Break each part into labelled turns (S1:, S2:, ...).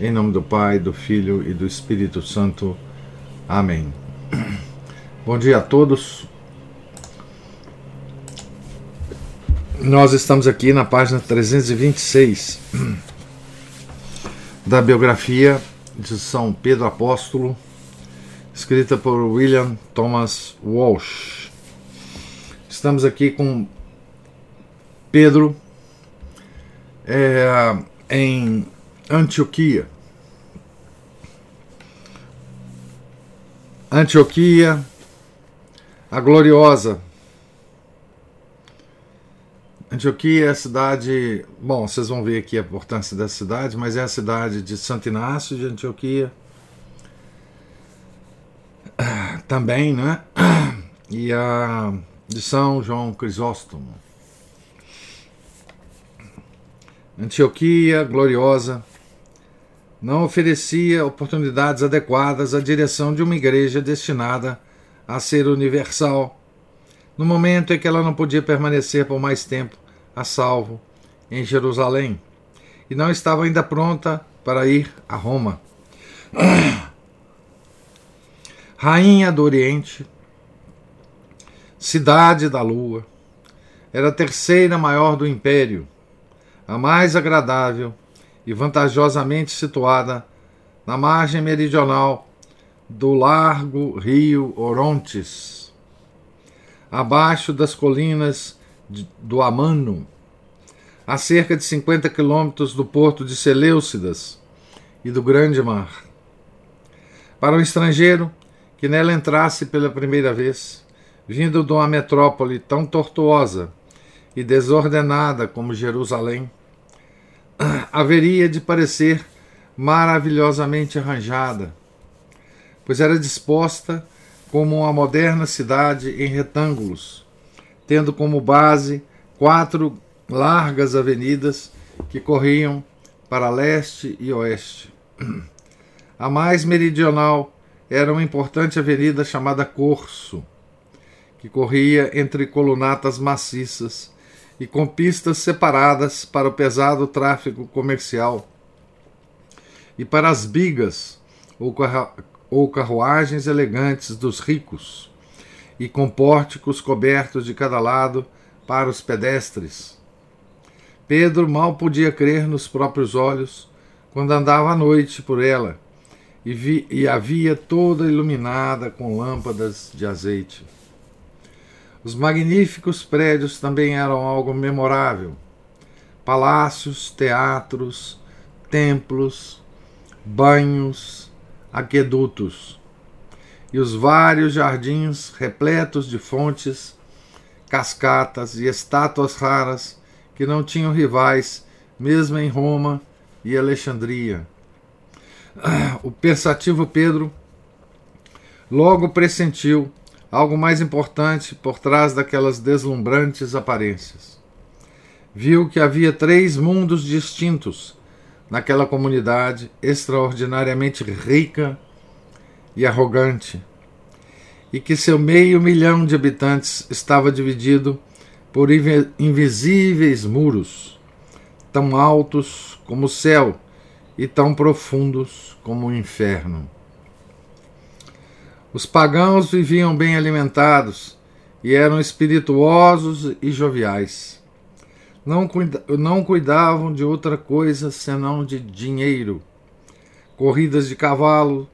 S1: Em nome do Pai, do Filho e do Espírito Santo. Amém. Bom dia a todos. Nós estamos aqui na página 326 da biografia de São Pedro Apóstolo, escrita por William Thomas Walsh. Estamos aqui com Pedro é, em Antioquia. Antioquia, a gloriosa. Antioquia é a cidade. Bom, vocês vão ver aqui a importância da cidade, mas é a cidade de Santo Inácio de Antioquia. Também, né? E a de São João Crisóstomo. Antioquia, gloriosa, não oferecia oportunidades adequadas à direção de uma igreja destinada a ser universal, no momento em que ela não podia permanecer por mais tempo a salvo em Jerusalém e não estava ainda pronta para ir a Roma. Rainha do Oriente, cidade da lua, era a terceira maior do império, a mais agradável e vantajosamente situada na margem meridional do largo rio Orontes, abaixo das colinas do Amano, a cerca de 50 quilômetros do porto de Seleucidas e do Grande Mar. Para o estrangeiro que nela entrasse pela primeira vez, vindo de uma metrópole tão tortuosa e desordenada como Jerusalém, haveria de parecer maravilhosamente arranjada, pois era disposta como uma moderna cidade em retângulos, tendo como base quatro largas avenidas que corriam para leste e oeste. A mais meridional era uma importante avenida chamada Corso, que corria entre colunatas maciças e com pistas separadas para o pesado tráfego comercial e para as bigas ou carruagens elegantes dos ricos, e com pórticos cobertos de cada lado para os pedestres. Pedro mal podia crer nos próprios olhos quando andava à noite por ela e, vi, e a via toda iluminada com lâmpadas de azeite. Os magníficos prédios também eram algo memorável. Palácios, teatros, templos, banhos, aquedutos e os vários jardins repletos de fontes, cascatas e estátuas raras que não tinham rivais, mesmo em Roma e Alexandria. O pensativo Pedro logo pressentiu algo mais importante por trás daquelas deslumbrantes aparências. Viu que havia três mundos distintos naquela comunidade extraordinariamente rica e arrogante, e que seu meio milhão de habitantes estava dividido por invisíveis muros, tão altos como o céu e tão profundos como o inferno. Os pagãos viviam bem alimentados e eram espirituosos e joviais. Não, cuida não cuidavam de outra coisa senão de dinheiro, corridas de cavalo,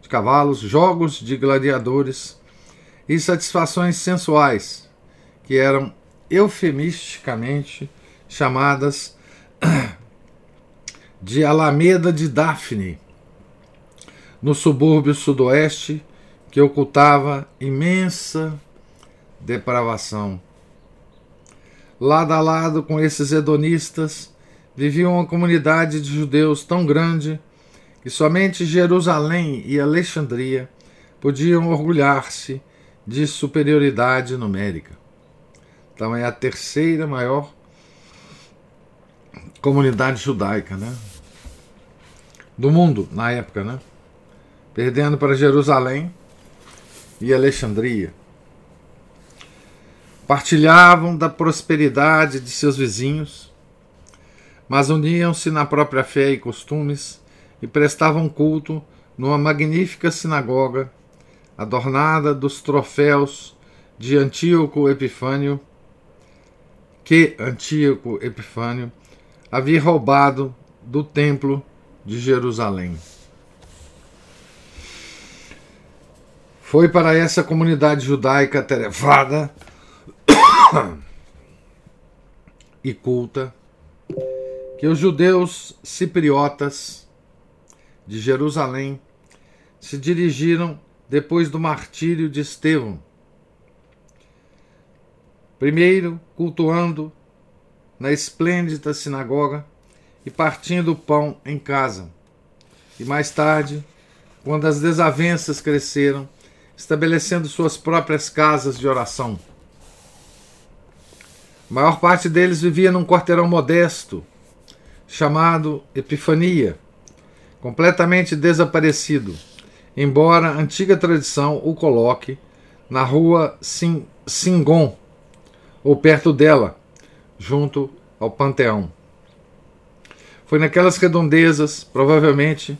S1: de cavalos, jogos de gladiadores e satisfações sensuais, que eram eufemisticamente chamadas de Alameda de Daphne, no subúrbio sudoeste que ocultava imensa depravação. Lado a lado com esses hedonistas vivia uma comunidade de judeus tão grande que somente Jerusalém e Alexandria podiam orgulhar-se de superioridade numérica. Então é a terceira maior comunidade judaica, né? Do mundo na época, né? Perdendo para Jerusalém e Alexandria. Partilhavam da prosperidade de seus vizinhos, mas uniam-se na própria fé e costumes e prestavam culto numa magnífica sinagoga adornada dos troféus de Antíoco Epifânio, que Antíoco Epifânio havia roubado do templo de Jerusalém. Foi para essa comunidade judaica terevada e culta que os judeus cipriotas de Jerusalém se dirigiram depois do martírio de Estevão. Primeiro, cultuando na esplêndida sinagoga e partindo o pão em casa. E mais tarde, quando as desavenças cresceram, estabelecendo suas próprias casas de oração. A maior parte deles vivia num quarteirão modesto, chamado Epifania, completamente desaparecido embora a antiga tradição o coloque na rua Singon, ou perto dela, junto ao Panteão. Foi naquelas redondezas, provavelmente,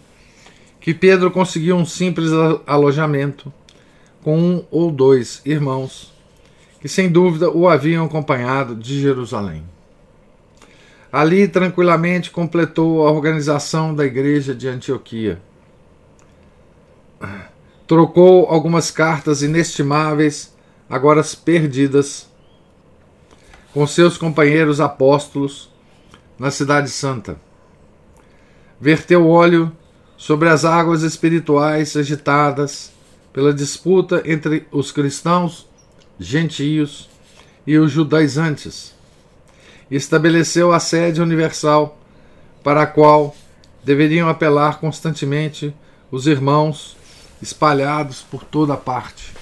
S1: que Pedro conseguiu um simples alojamento com um ou dois irmãos que, sem dúvida, o haviam acompanhado de Jerusalém. Ali, tranquilamente, completou a organização da igreja de Antioquia trocou algumas cartas inestimáveis, agora perdidas, com seus companheiros apóstolos na Cidade Santa. Verteu óleo sobre as águas espirituais agitadas pela disputa entre os cristãos, gentios e os judaizantes. Estabeleceu a sede universal para a qual deveriam apelar constantemente os irmãos espalhados por toda parte.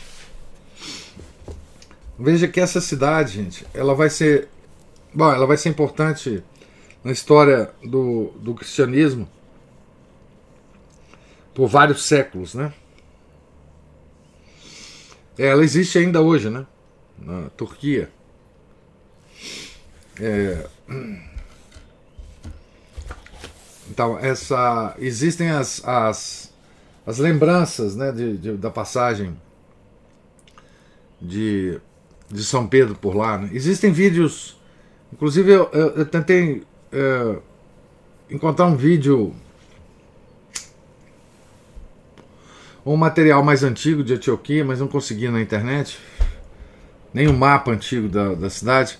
S1: Veja que essa cidade, gente, ela vai ser, bom, ela vai ser importante na história do, do cristianismo por vários séculos, né? Ela existe ainda hoje, né? Na Turquia. É... Então, essa existem as, as as lembranças né, de, de, da passagem de, de São Pedro por lá. Né? Existem vídeos, inclusive eu, eu, eu tentei é, encontrar um vídeo, um material mais antigo de Antioquia, mas não consegui na internet, nem um mapa antigo da, da cidade.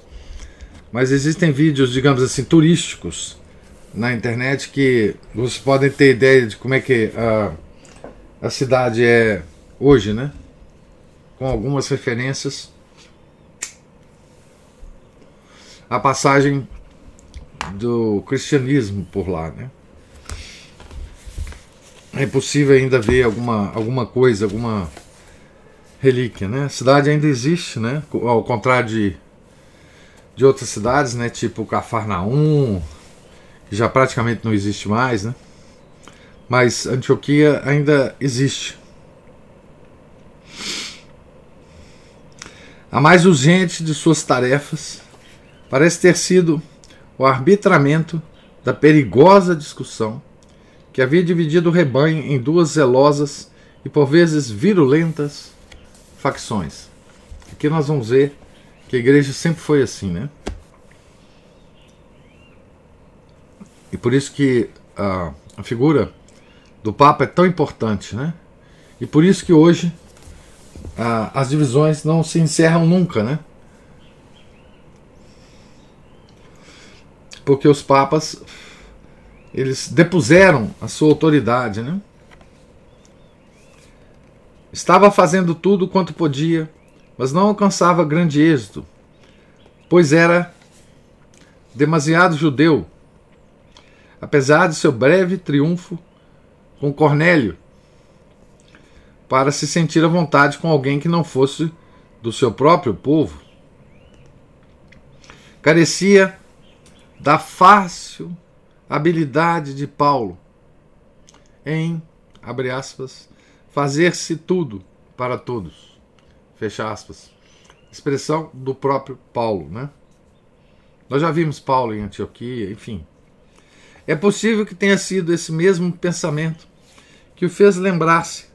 S1: Mas existem vídeos, digamos assim, turísticos na internet que vocês podem ter ideia de como é que. Uh, a cidade é hoje, né? Com algumas referências. A passagem do cristianismo por lá, né? É possível ainda ver alguma, alguma coisa, alguma relíquia, né? A cidade ainda existe, né? Ao contrário de, de outras cidades, né? Tipo Cafarnaum, que já praticamente não existe mais, né? mas Antioquia ainda existe. A mais urgente de suas tarefas parece ter sido o arbitramento da perigosa discussão que havia dividido o rebanho em duas zelosas e por vezes virulentas facções. Aqui nós vamos ver que a igreja sempre foi assim, né? E por isso que a, a figura do Papa é tão importante, né? E por isso que hoje as divisões não se encerram nunca, né? Porque os papas eles depuseram a sua autoridade, né? Estava fazendo tudo quanto podia, mas não alcançava grande êxito, pois era demasiado judeu. Apesar de seu breve triunfo com Cornélio para se sentir à vontade com alguém que não fosse do seu próprio povo. Carecia da fácil habilidade de Paulo em, abre aspas, fazer-se tudo para todos. Fecha aspas. Expressão do próprio Paulo, né? Nós já vimos Paulo em Antioquia, enfim. É possível que tenha sido esse mesmo pensamento que o fez lembrar-se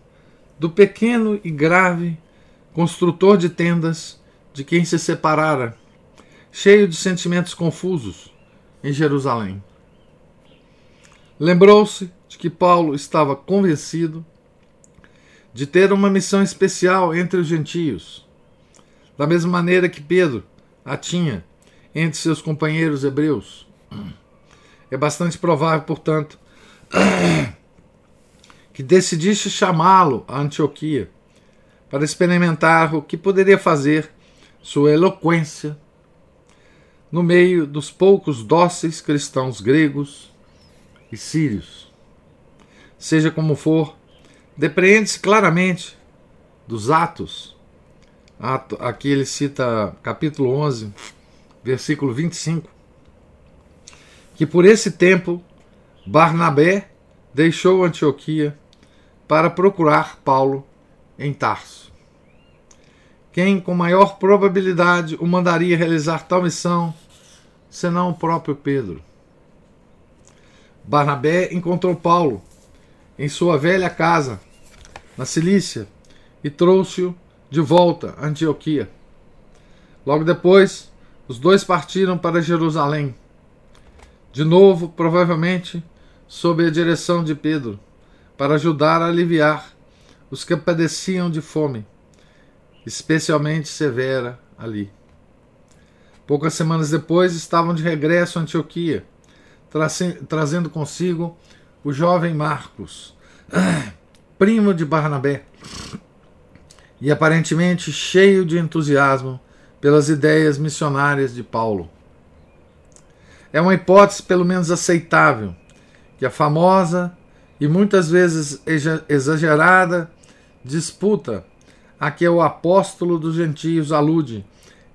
S1: do pequeno e grave construtor de tendas de quem se separara, cheio de sentimentos confusos, em Jerusalém. Lembrou-se de que Paulo estava convencido de ter uma missão especial entre os gentios, da mesma maneira que Pedro a tinha entre seus companheiros hebreus. É bastante provável, portanto, que decidiste chamá-lo a Antioquia para experimentar o que poderia fazer sua eloquência no meio dos poucos dóceis cristãos gregos e sírios. Seja como for, depreende-se claramente dos Atos, aqui ele cita capítulo 11, versículo 25, que por esse tempo Barnabé deixou Antioquia para procurar Paulo em Tarso. Quem com maior probabilidade o mandaria realizar tal missão, senão o próprio Pedro? Barnabé encontrou Paulo em sua velha casa, na Cilícia, e trouxe-o de volta a Antioquia. Logo depois, os dois partiram para Jerusalém. De novo, provavelmente, sob a direção de Pedro para ajudar a aliviar os que padeciam de fome, especialmente severa ali. Poucas semanas depois estavam de regresso a Antioquia, trazendo consigo o jovem Marcos, primo de Barnabé, e aparentemente cheio de entusiasmo pelas ideias missionárias de Paulo. É uma hipótese pelo menos aceitável que a famosa e muitas vezes exagerada disputa a que o apóstolo dos gentios alude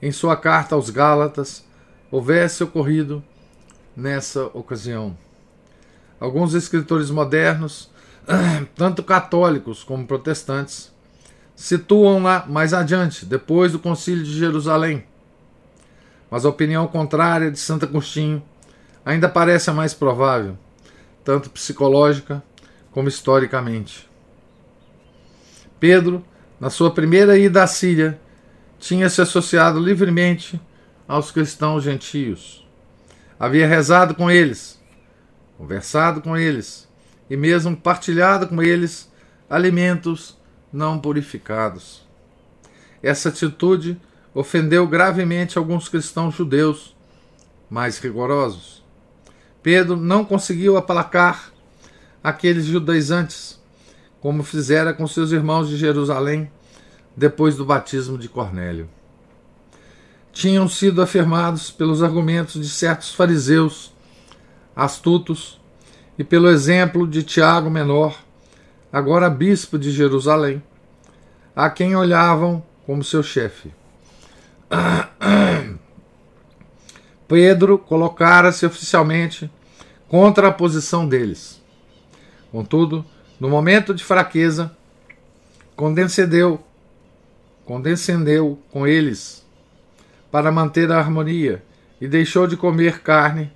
S1: em sua carta aos Gálatas houvesse ocorrido nessa ocasião. Alguns escritores modernos, tanto católicos como protestantes, situam-na mais adiante, depois do Concílio de Jerusalém. Mas a opinião contrária de Santo Agostinho ainda parece a mais provável, tanto psicológica como historicamente. Pedro, na sua primeira ida à Síria, tinha se associado livremente aos cristãos gentios. Havia rezado com eles, conversado com eles e mesmo partilhado com eles alimentos não purificados. Essa atitude ofendeu gravemente alguns cristãos judeus mais rigorosos. Pedro não conseguiu aplacar aqueles judaizantes, como fizera com seus irmãos de Jerusalém depois do batismo de Cornélio. Tinham sido afirmados pelos argumentos de certos fariseus astutos e pelo exemplo de Tiago Menor, agora bispo de Jerusalém, a quem olhavam como seu chefe. Pedro colocara-se oficialmente contra a posição deles. Contudo, no momento de fraqueza, condescendeu, condescendeu com eles para manter a harmonia e deixou de comer carne.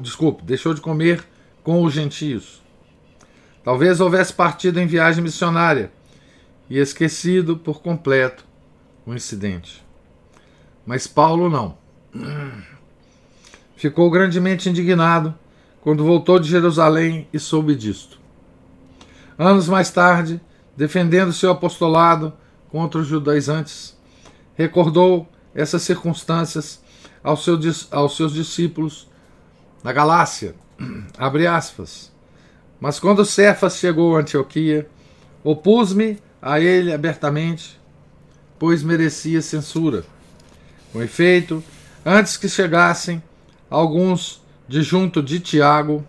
S1: Desculpe, deixou de comer com os gentios. Talvez houvesse partido em viagem missionária e esquecido por completo o incidente. Mas Paulo não. Ficou grandemente indignado quando voltou de Jerusalém e soube disto. Anos mais tarde, defendendo seu apostolado contra os judaizantes, recordou essas circunstâncias aos, seus, aos seus discípulos na Galácia. Abre aspas. Mas quando Cefas chegou a Antioquia, opus-me a ele abertamente, pois merecia censura. Com efeito, antes que chegassem alguns de junto de Tiago,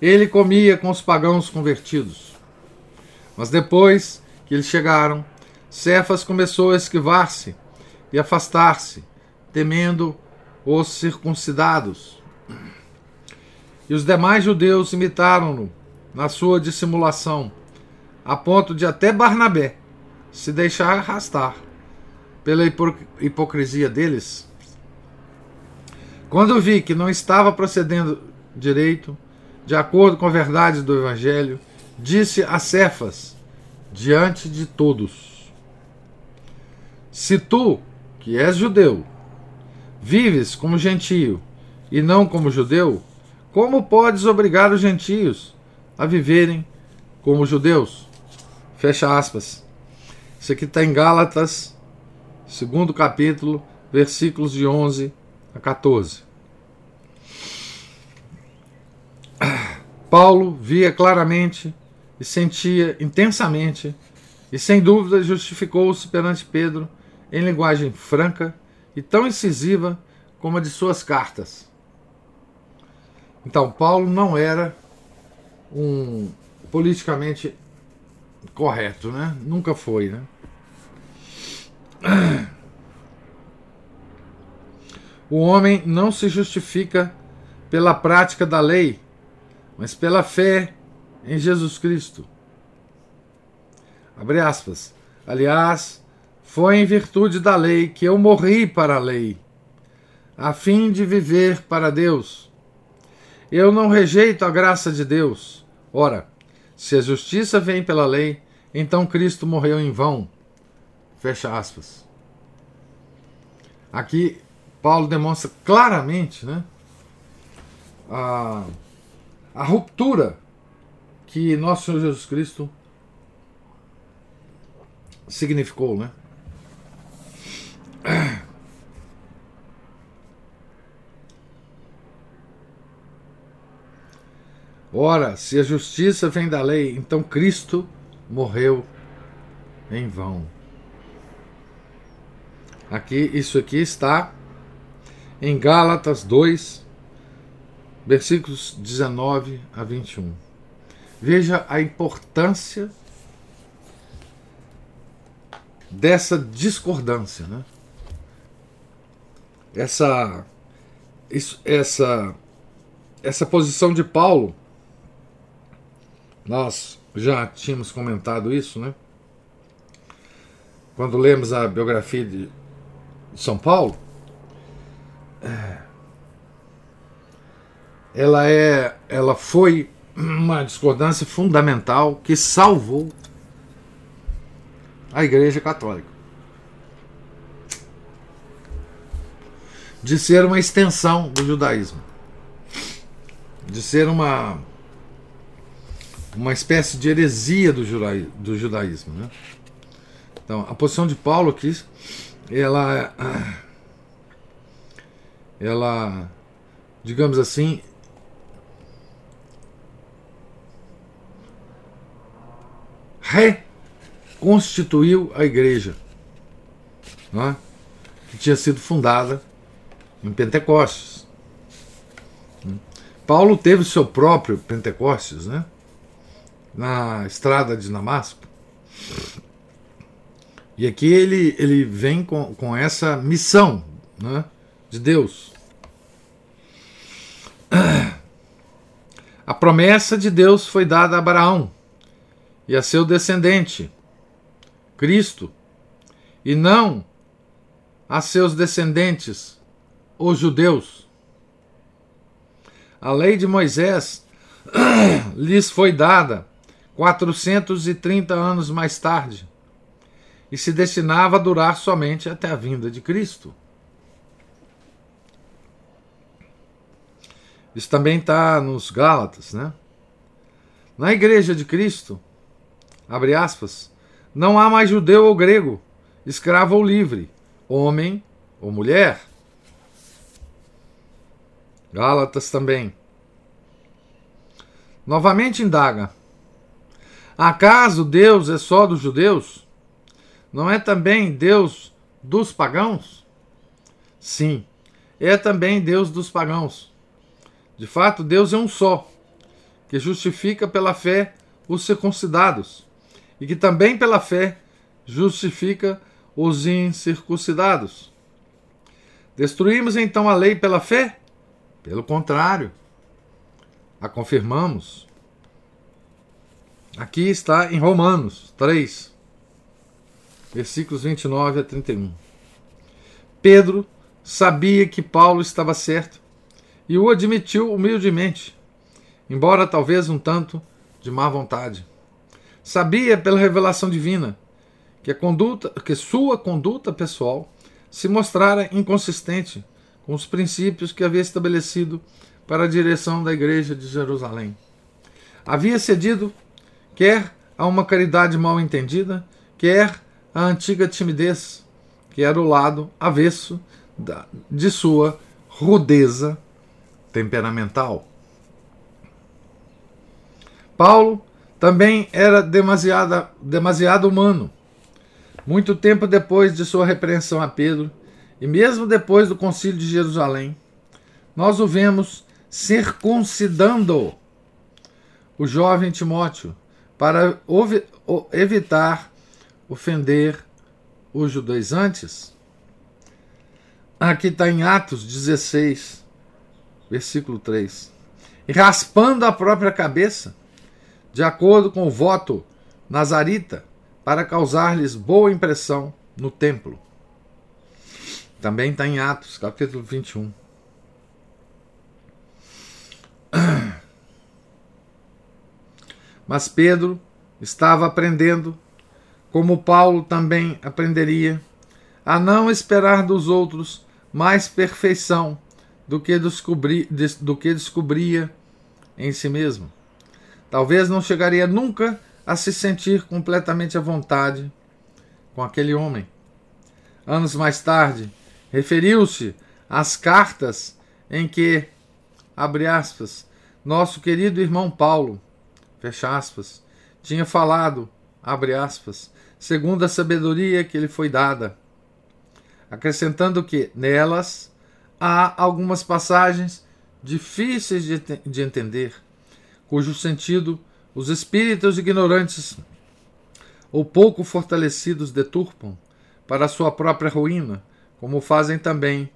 S1: ele comia com os pagãos convertidos. Mas depois que eles chegaram, Cefas começou a esquivar-se e afastar-se, temendo os circuncidados. E os demais judeus imitaram-no na sua dissimulação, a ponto de até Barnabé se deixar arrastar pela hipocrisia deles. Quando vi que não estava procedendo direito, de acordo com a verdade do Evangelho, disse a Cefas, diante de todos: Se tu, que és judeu, vives como gentio e não como judeu, como podes obrigar os gentios a viverem como judeus? Fecha aspas. Isso aqui está em Gálatas, segundo capítulo, versículos de 11 a 14. Paulo via claramente e sentia intensamente, e sem dúvida justificou-se perante Pedro em linguagem franca e tão incisiva como a de suas cartas. Então, Paulo não era um politicamente correto, né? Nunca foi, né? O homem não se justifica pela prática da lei, mas pela fé em Jesus Cristo. Abre aspas. Aliás, foi em virtude da lei que eu morri para a lei, a fim de viver para Deus. Eu não rejeito a graça de Deus. Ora, se a justiça vem pela lei, então Cristo morreu em vão. Fecha aspas. Aqui Paulo demonstra claramente né, a, a ruptura que nosso Senhor Jesus Cristo significou, né? Ora, se a justiça vem da lei, então Cristo morreu em vão. Aqui, isso aqui está em Gálatas 2, versículos 19 a 21. Veja a importância dessa discordância, né? Essa, isso, essa, essa posição de Paulo, nós já tínhamos comentado isso, né? Quando lemos a biografia de São Paulo, ela é, ela foi uma discordância fundamental que salvou a Igreja Católica de ser uma extensão do judaísmo, de ser uma uma espécie de heresia do, judaísmo, do judaísmo né? Então, a posição de Paulo aqui, ela ela digamos assim, reconstituiu a igreja, é? que tinha sido fundada em Pentecostes. Paulo teve seu próprio Pentecostes, né? Na estrada de Damasco. E aqui ele, ele vem com, com essa missão né, de Deus. A promessa de Deus foi dada a Abraão e a seu descendente, Cristo, e não a seus descendentes, os judeus. A lei de Moisés lhes foi dada 430 anos mais tarde e se destinava a durar somente até a vinda de Cristo. Isso também está nos Gálatas, né? Na igreja de Cristo, abre aspas, não há mais judeu ou grego, escravo ou livre, homem ou mulher. Gálatas também. Novamente indaga: Acaso Deus é só dos judeus? Não é também Deus dos pagãos? Sim, é também Deus dos pagãos. De fato, Deus é um só, que justifica pela fé os circuncidados, e que também pela fé justifica os incircuncidados. Destruímos então a lei pela fé? Pelo contrário, a confirmamos. Aqui está em Romanos 3, versículos 29 a 31. Pedro sabia que Paulo estava certo e o admitiu humildemente, embora talvez um tanto de má vontade. Sabia pela revelação divina que a conduta, que sua conduta pessoal se mostrara inconsistente com os princípios que havia estabelecido para a direção da igreja de Jerusalém. Havia cedido quer a uma caridade mal entendida, quer à antiga timidez, que era o lado avesso de sua rudeza temperamental. Paulo também era demasiado, demasiado humano. Muito tempo depois de sua repreensão a Pedro, e mesmo depois do concílio de Jerusalém, nós o vemos circuncidando o jovem Timóteo para evitar ofender os judaizantes. Aqui está em Atos 16, versículo 3. E raspando a própria cabeça, de acordo com o voto nazarita, para causar-lhes boa impressão no templo. Também está em Atos, capítulo 21. Mas Pedro estava aprendendo, como Paulo também aprenderia, a não esperar dos outros mais perfeição do que, descobri, do que descobria em si mesmo. Talvez não chegaria nunca a se sentir completamente à vontade com aquele homem. Anos mais tarde, referiu-se às cartas em que, abre aspas, nosso querido irmão Paulo fecha aspas, tinha falado, abre aspas, segundo a sabedoria que lhe foi dada, acrescentando que nelas há algumas passagens difíceis de, de entender, cujo sentido os espíritos ignorantes ou pouco fortalecidos deturpam para sua própria ruína, como fazem também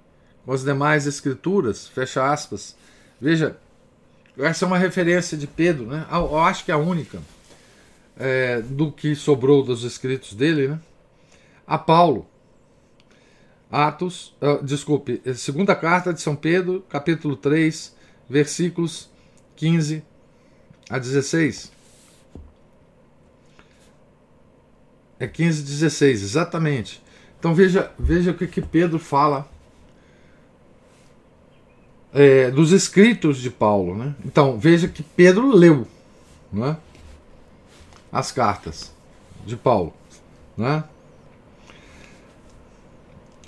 S1: com as demais escrituras, fecha aspas. Veja, essa é uma referência de Pedro, né? Eu acho que é a única é, do que sobrou dos escritos dele, né? A Paulo. Atos, uh, desculpe, segunda carta de São Pedro, capítulo 3, versículos 15 a 16. É 15 16, exatamente. Então veja, veja o que, que Pedro fala é, dos escritos de Paulo. Né? Então veja que Pedro leu né, as cartas de Paulo. Né?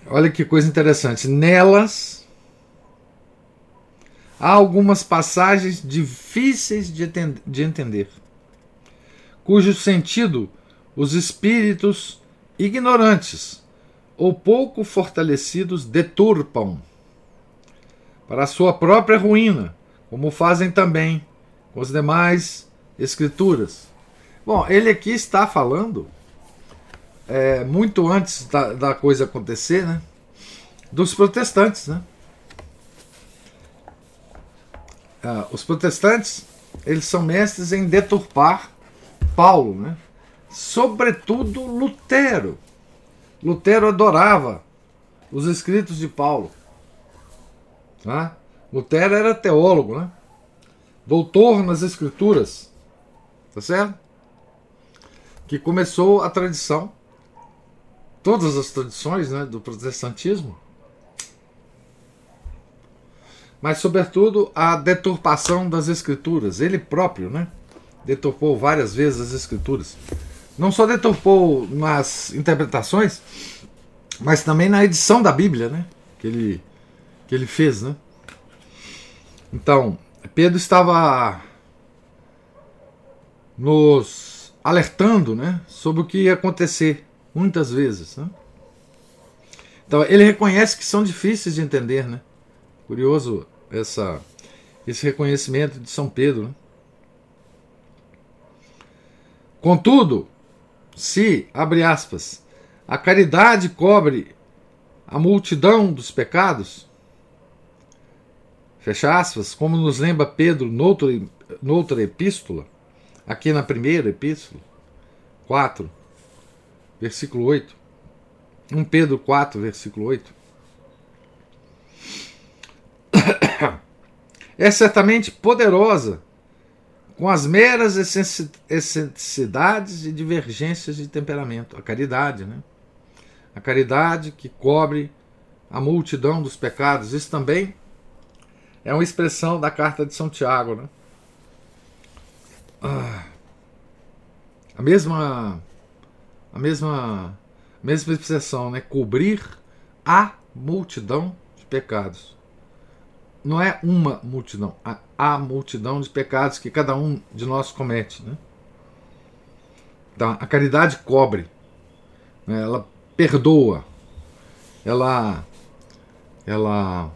S1: Olha que coisa interessante. Nelas há algumas passagens difíceis de, de entender, cujo sentido os espíritos ignorantes ou pouco fortalecidos deturpam para a sua própria ruína, como fazem também com as demais escrituras. Bom, ele aqui está falando, é, muito antes da, da coisa acontecer, né, dos protestantes. Né? Ah, os protestantes eles são mestres em deturpar Paulo, né? sobretudo Lutero. Lutero adorava os escritos de Paulo. Né? Lutero era teólogo, né? doutor nas escrituras, tá certo? Que começou a tradição, todas as tradições né, do protestantismo, mas sobretudo a deturpação das escrituras. Ele próprio, né? Deturpou várias vezes as escrituras. Não só deturpou nas interpretações, mas também na edição da Bíblia, né? Que ele que ele fez, né? Então, Pedro estava nos alertando, né, sobre o que ia acontecer muitas vezes, né? Então, ele reconhece que são difíceis de entender, né? Curioso essa esse reconhecimento de São Pedro, né? Contudo, se, abre aspas, a caridade cobre a multidão dos pecados, fecha aspas, como nos lembra Pedro noutra, noutra epístola, aqui na primeira epístola, 4, versículo 8. 1 Pedro 4, versículo 8. É certamente poderosa com as meras excentricidades e divergências de temperamento. A caridade, né? A caridade que cobre a multidão dos pecados. Isso também é uma expressão da carta de São Tiago, né? Ah, a mesma a mesma mesma expressão, né? Cobrir a multidão de pecados. Não é uma multidão, a, a multidão de pecados que cada um de nós comete, né? Então, a caridade cobre, né? ela perdoa, ela ela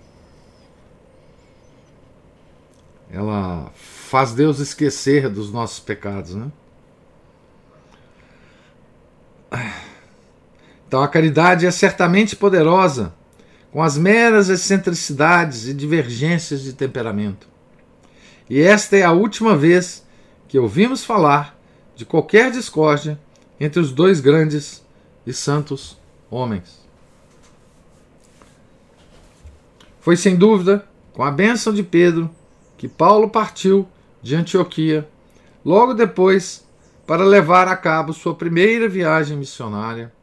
S1: ela faz Deus esquecer dos nossos pecados, né? Então a caridade é certamente poderosa, com as meras excentricidades e divergências de temperamento. E esta é a última vez que ouvimos falar de qualquer discórdia entre os dois grandes e santos homens. Foi sem dúvida com a bênção de Pedro que Paulo partiu de Antioquia, logo depois, para levar a cabo sua primeira viagem missionária,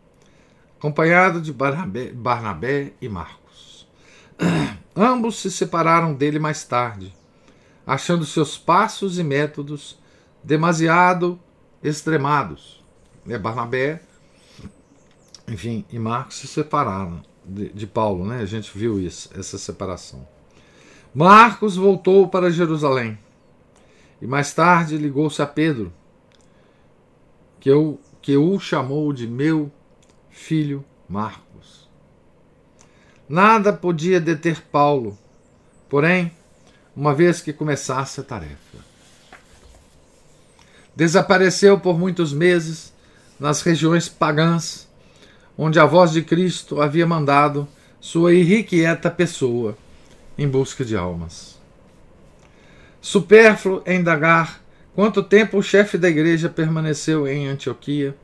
S1: acompanhado de Barnabé, Barnabé e Marcos. Ambos se separaram dele mais tarde, achando seus passos e métodos demasiado extremados. É, Barnabé enfim, e Marcos se separaram de, de, Paulo, né? A gente viu isso, essa separação. Marcos voltou para Jerusalém e mais tarde ligou-se a Pedro, que, eu, que o chamou de meu filho Marcos. Nada podia deter Paulo, porém, uma vez que começasse a tarefa. Desapareceu por muitos meses nas regiões pagãs onde a voz de Cristo havia mandado sua irrequieta pessoa em busca de almas. Supérfluo é indagar quanto tempo o chefe da igreja permaneceu em Antioquia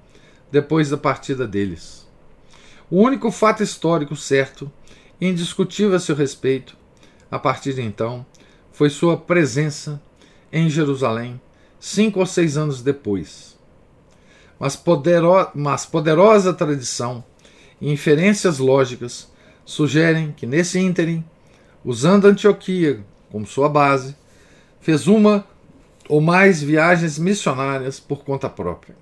S1: depois da partida deles. O único fato histórico certo e indiscutível a seu respeito, a partir de então, foi sua presença em Jerusalém cinco ou seis anos depois mas, podero, mas poderosa tradição e inferências lógicas sugerem que nesse ínterim, usando Antioquia como sua base, fez uma ou mais viagens missionárias por conta própria.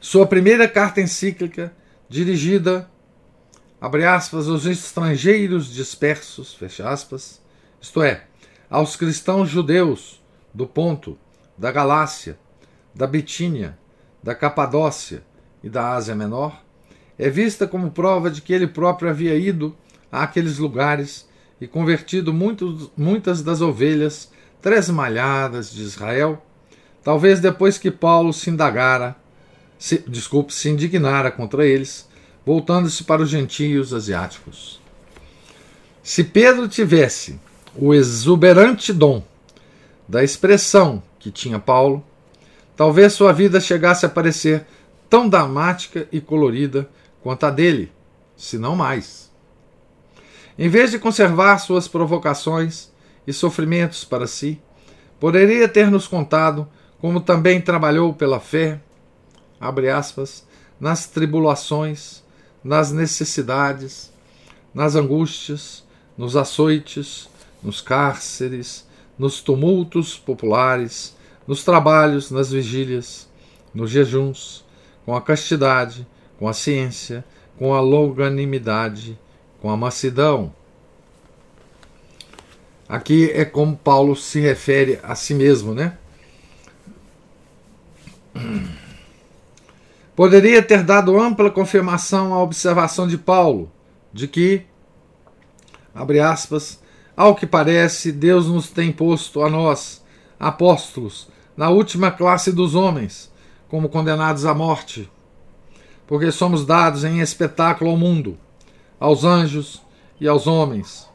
S1: Sua primeira carta encíclica, dirigida abre aspas, aos estrangeiros dispersos, fecha aspas, isto é, aos cristãos judeus do Ponto, da Galácia, da Bitínia, da Capadócia e da Ásia Menor, é vista como prova de que ele próprio havia ido àqueles lugares e convertido muitas das ovelhas tresmalhadas de Israel, talvez depois que Paulo se indagara, se, desculpe, se indignara contra eles, voltando-se para os gentios asiáticos. Se Pedro tivesse o exuberante dom da expressão que tinha Paulo, Talvez sua vida chegasse a parecer tão dramática e colorida quanto a dele, se não mais. Em vez de conservar suas provocações e sofrimentos para si, poderia ter nos contado como também trabalhou pela fé, aspas, nas tribulações, nas necessidades, nas angústias, nos açoites, nos cárceres, nos tumultos populares, nos trabalhos, nas vigílias, nos jejuns, com a castidade, com a ciência, com a longanimidade, com a mansidão. Aqui é como Paulo se refere a si mesmo, né? Poderia ter dado ampla confirmação à observação de Paulo de que, abre aspas, ao que parece, Deus nos tem posto a nós, apóstolos, na última classe dos homens, como condenados à morte, porque somos dados em espetáculo ao mundo, aos anjos e aos homens.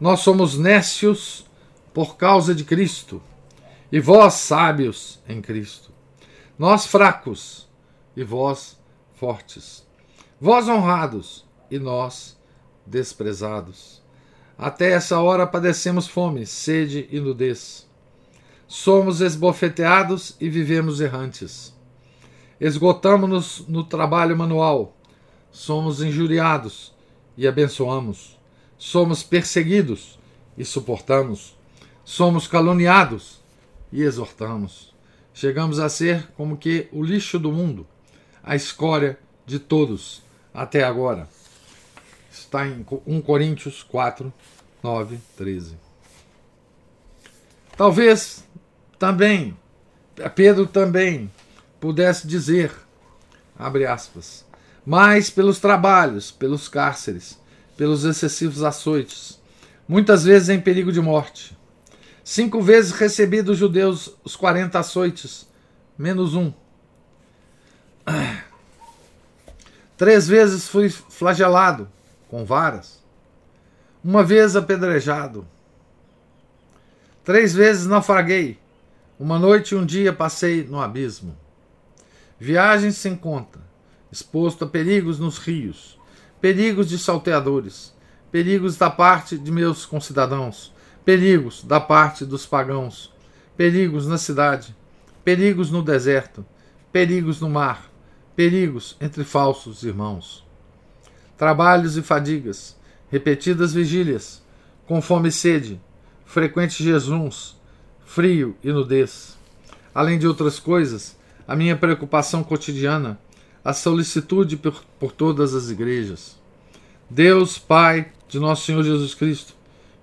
S1: Nós somos nécios por causa de Cristo, e vós sábios em Cristo. Nós fracos, e vós fortes. Vós honrados, e nós desprezados. Até essa hora padecemos fome, sede e nudez. Somos esbofeteados e vivemos errantes. Esgotamos-nos no trabalho manual. Somos injuriados e abençoamos. Somos perseguidos e suportamos. Somos caluniados e exortamos. Chegamos a ser como que o lixo do mundo, a escória de todos até agora. Está em 1 Coríntios 4, 9, 13. Talvez também, Pedro também pudesse dizer, abre aspas, mas pelos trabalhos, pelos cárceres, pelos excessivos açoites, muitas vezes em perigo de morte. Cinco vezes recebi dos judeus os quarenta açoites, menos um. Três vezes fui flagelado, com varas. Uma vez apedrejado. Três vezes naufraguei. Uma noite e um dia passei no abismo. Viagens sem conta, exposto a perigos nos rios, perigos de salteadores, perigos da parte de meus concidadãos, perigos da parte dos pagãos, perigos na cidade, perigos no deserto, perigos no mar, perigos entre falsos irmãos trabalhos e fadigas, repetidas vigílias, com fome e sede, frequentes jejuns, frio e nudez. Além de outras coisas, a minha preocupação cotidiana, a solicitude por, por todas as igrejas. Deus, Pai de nosso Senhor Jesus Cristo,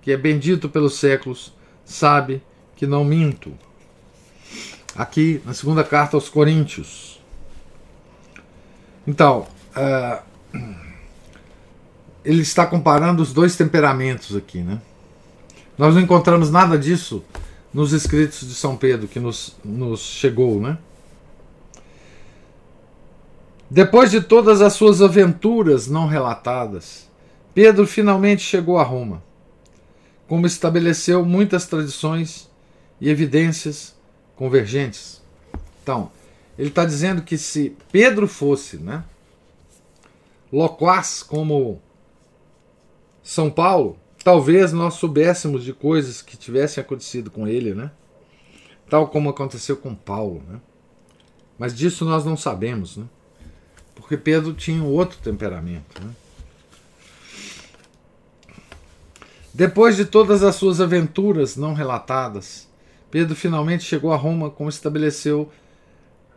S1: que é bendito pelos séculos, sabe que não minto. Aqui na segunda carta aos Coríntios. Então, uh, ele está comparando os dois temperamentos aqui, né? Nós não encontramos nada disso nos escritos de São Pedro que nos, nos chegou, né? Depois de todas as suas aventuras não relatadas, Pedro finalmente chegou a Roma, como estabeleceu muitas tradições e evidências convergentes. Então, ele está dizendo que se Pedro fosse, né, loquaz como são Paulo, talvez nós soubéssemos de coisas que tivessem acontecido com ele, né? Tal como aconteceu com Paulo, né? Mas disso nós não sabemos, né? Porque Pedro tinha outro temperamento, né? Depois de todas as suas aventuras não relatadas, Pedro finalmente chegou a Roma, como estabeleceu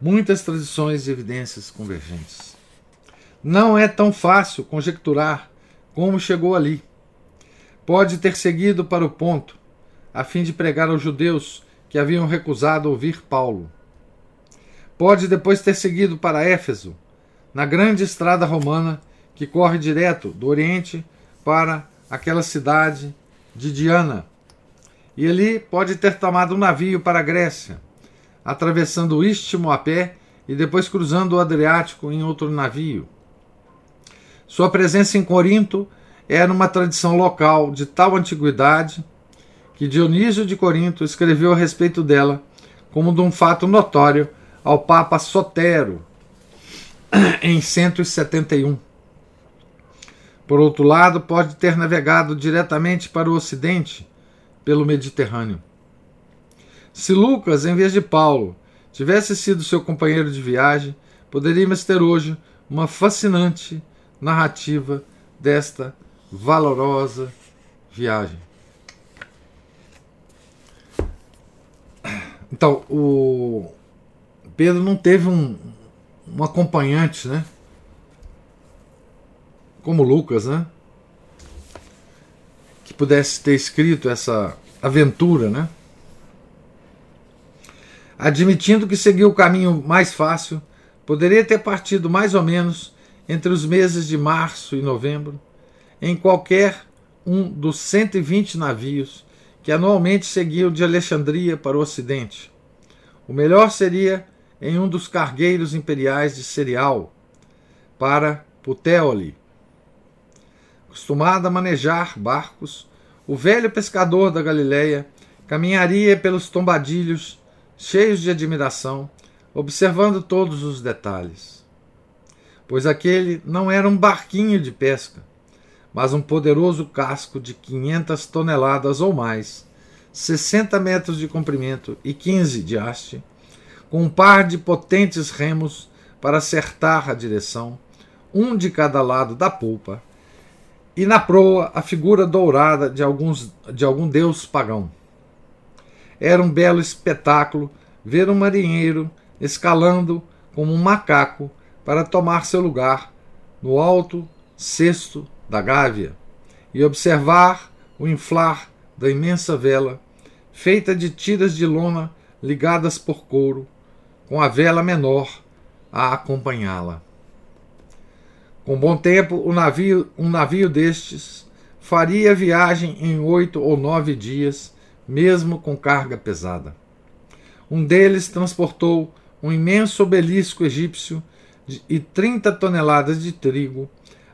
S1: muitas tradições e evidências convergentes. Não é tão fácil conjecturar como chegou ali. Pode ter seguido para o ponto, a fim de pregar aos judeus que haviam recusado ouvir Paulo. Pode depois ter seguido para Éfeso, na grande estrada romana que corre direto do Oriente para aquela cidade de Diana. E ali pode ter tomado um navio para a Grécia, atravessando o istmo a pé e depois cruzando o Adriático em outro navio. Sua presença em Corinto era uma tradição local de tal antiguidade que Dionísio de Corinto escreveu a respeito dela como de um fato notório ao Papa Sotero em 171. Por outro lado, pode ter navegado diretamente para o Ocidente pelo Mediterrâneo. Se Lucas, em vez de Paulo, tivesse sido seu companheiro de viagem, poderíamos ter hoje uma fascinante narrativa desta valorosa viagem. Então, o Pedro não teve um, um acompanhante, né? Como Lucas, né? Que pudesse ter escrito essa aventura, né? Admitindo que seguiu o caminho mais fácil, poderia ter partido mais ou menos entre os meses de março e novembro, em qualquer um dos 120 navios que anualmente seguiam de Alexandria para o Ocidente, O melhor seria em um dos cargueiros imperiais de cereal para Puteoli. Acostumado a manejar barcos, o velho pescador da Galileia caminharia pelos tombadilhos cheios de admiração, observando todos os detalhes. Pois aquele não era um barquinho de pesca, mas um poderoso casco de 500 toneladas ou mais, 60 metros de comprimento e 15 de haste, com um par de potentes remos para acertar a direção, um de cada lado da polpa, e na proa a figura dourada de, alguns, de algum deus pagão. Era um belo espetáculo ver um marinheiro escalando como um macaco para tomar seu lugar no alto cesto da gávea e observar o inflar da imensa vela, feita de tiras de lona ligadas por couro, com a vela menor a acompanhá-la. Com bom tempo, o navio, um navio destes faria viagem em oito ou nove dias, mesmo com carga pesada. Um deles transportou um imenso obelisco egípcio e 30 toneladas de trigo,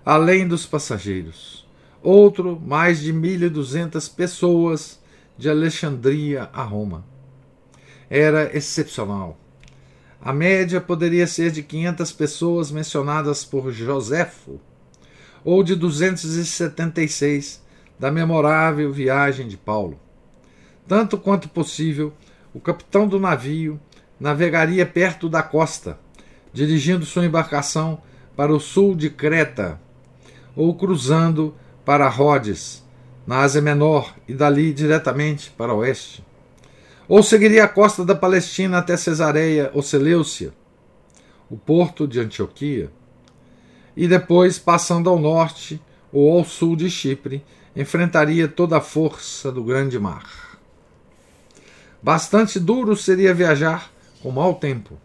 S1: além dos passageiros. Outro, mais de 1.200 pessoas de Alexandria a Roma. Era excepcional. A média poderia ser de 500 pessoas mencionadas por Joséfo, ou de 276 da memorável viagem de Paulo. Tanto quanto possível, o capitão do navio navegaria perto da costa, dirigindo sua embarcação para o sul de Creta, ou cruzando para Rhodes, na Ásia Menor, e dali diretamente para o oeste. Ou seguiria a costa da Palestina até Cesareia ou Seleucia, o porto de Antioquia, e depois, passando ao norte ou ao sul de Chipre, enfrentaria toda a força do grande mar. Bastante duro seria viajar com mau tempo.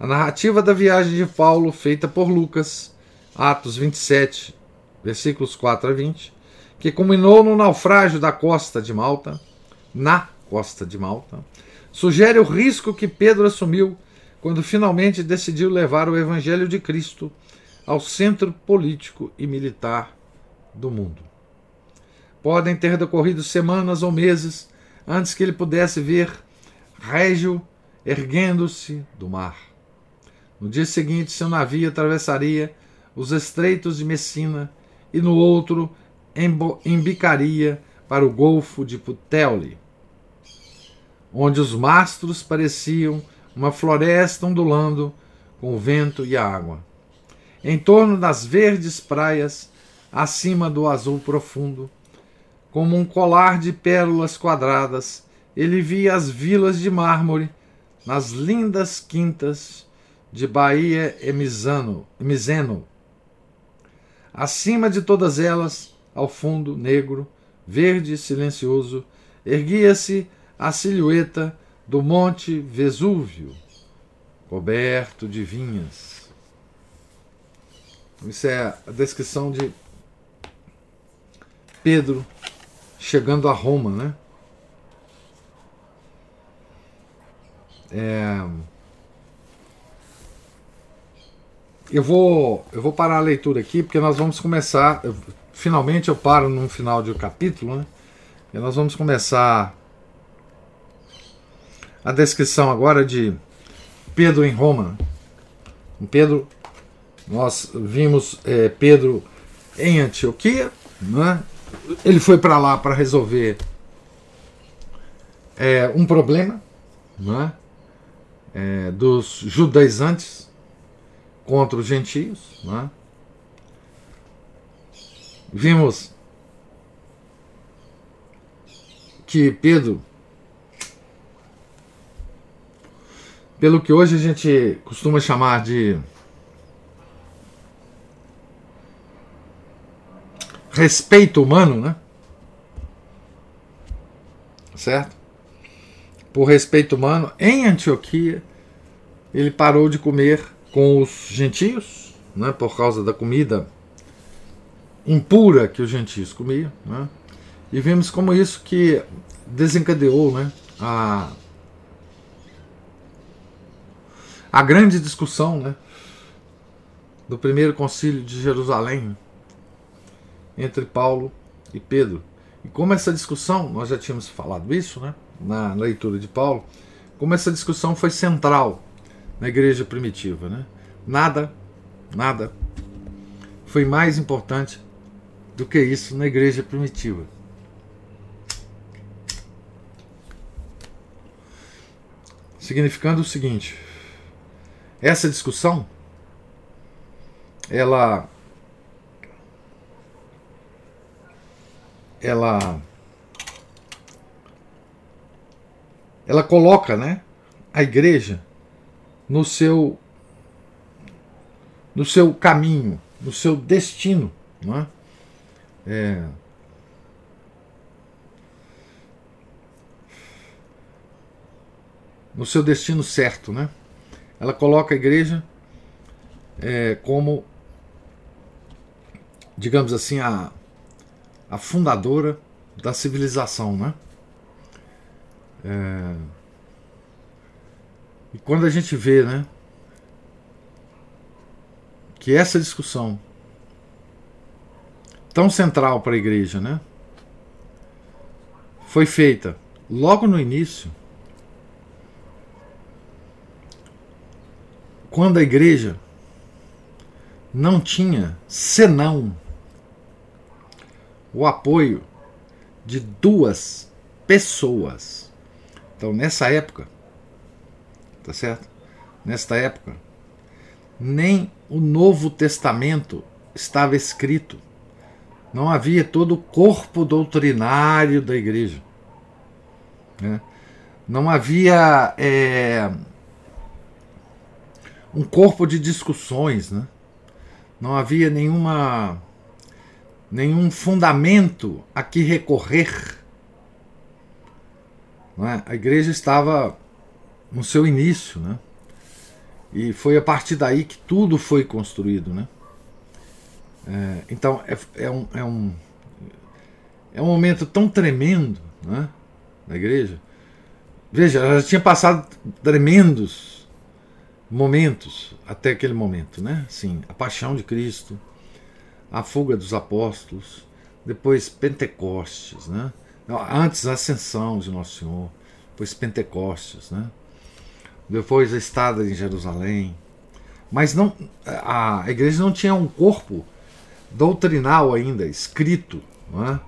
S1: A narrativa da viagem de Paulo, feita por Lucas, Atos 27, versículos 4 a 20, que culminou no naufrágio da costa de Malta, na costa de Malta, sugere o risco que Pedro assumiu quando finalmente decidiu levar o Evangelho de Cristo ao centro político e militar do mundo. Podem ter decorrido semanas ou meses antes que ele pudesse ver Régio erguendo-se do mar. No dia seguinte, seu navio atravessaria os estreitos de Messina e no outro embicaria para o Golfo de Puteoli onde os mastros pareciam uma floresta ondulando com o vento e a água. Em torno das verdes praias, acima do azul profundo, como um colar de pérolas quadradas, ele via as vilas de mármore nas lindas quintas de Bahia e. Acima de todas elas, ao fundo negro, verde e silencioso, erguia-se a silhueta do Monte Vesúvio, coberto de vinhas. Isso é a descrição de Pedro chegando a Roma, né? É... Eu vou, eu vou parar a leitura aqui porque nós vamos começar. Eu, finalmente eu paro no final de um capítulo, né? E nós vamos começar a descrição agora de Pedro em Roma. Pedro, nós vimos é, Pedro em Antioquia, né? ele foi para lá para resolver é, um problema né? é, dos judaizantes contra os gentios. Né? Vimos que Pedro pelo que hoje a gente costuma chamar de respeito humano, né? Certo? Por respeito humano, em Antioquia, ele parou de comer com os gentios, né? Por causa da comida impura que os gentios comiam, né? E vimos como isso que desencadeou, né? A a grande discussão né, do primeiro concílio de Jerusalém entre Paulo e Pedro. E como essa discussão, nós já tínhamos falado isso né, na leitura de Paulo, como essa discussão foi central na igreja primitiva. Né? Nada, nada foi mais importante do que isso na igreja primitiva. Significando o seguinte: essa discussão ela ela ela coloca, né, a igreja no seu no seu caminho, no seu destino, não é? é no seu destino certo, né? Ela coloca a igreja é, como, digamos assim, a, a fundadora da civilização, né? É, e quando a gente vê, né, que essa discussão tão central para a igreja, né, foi feita logo no início, quando a igreja não tinha senão o apoio de duas pessoas. Então, nessa época, tá certo? Nesta época, nem o Novo Testamento estava escrito. Não havia todo o corpo doutrinário da igreja. Né? Não havia é, um corpo de discussões. Né? Não havia nenhuma nenhum fundamento a que recorrer. É? A igreja estava no seu início, né? E foi a partir daí que tudo foi construído, né? É, então é, é, um, é, um, é um momento tão tremendo né, na igreja. Veja, ela já tinha passado tremendos momentos até aquele momento, né? Sim, a paixão de Cristo, a fuga dos apóstolos, depois Pentecostes, né? Antes a ascensão de Nosso Senhor, depois Pentecostes, né? Depois a estada em Jerusalém. Mas não a igreja não tinha um corpo doutrinal ainda escrito, não é?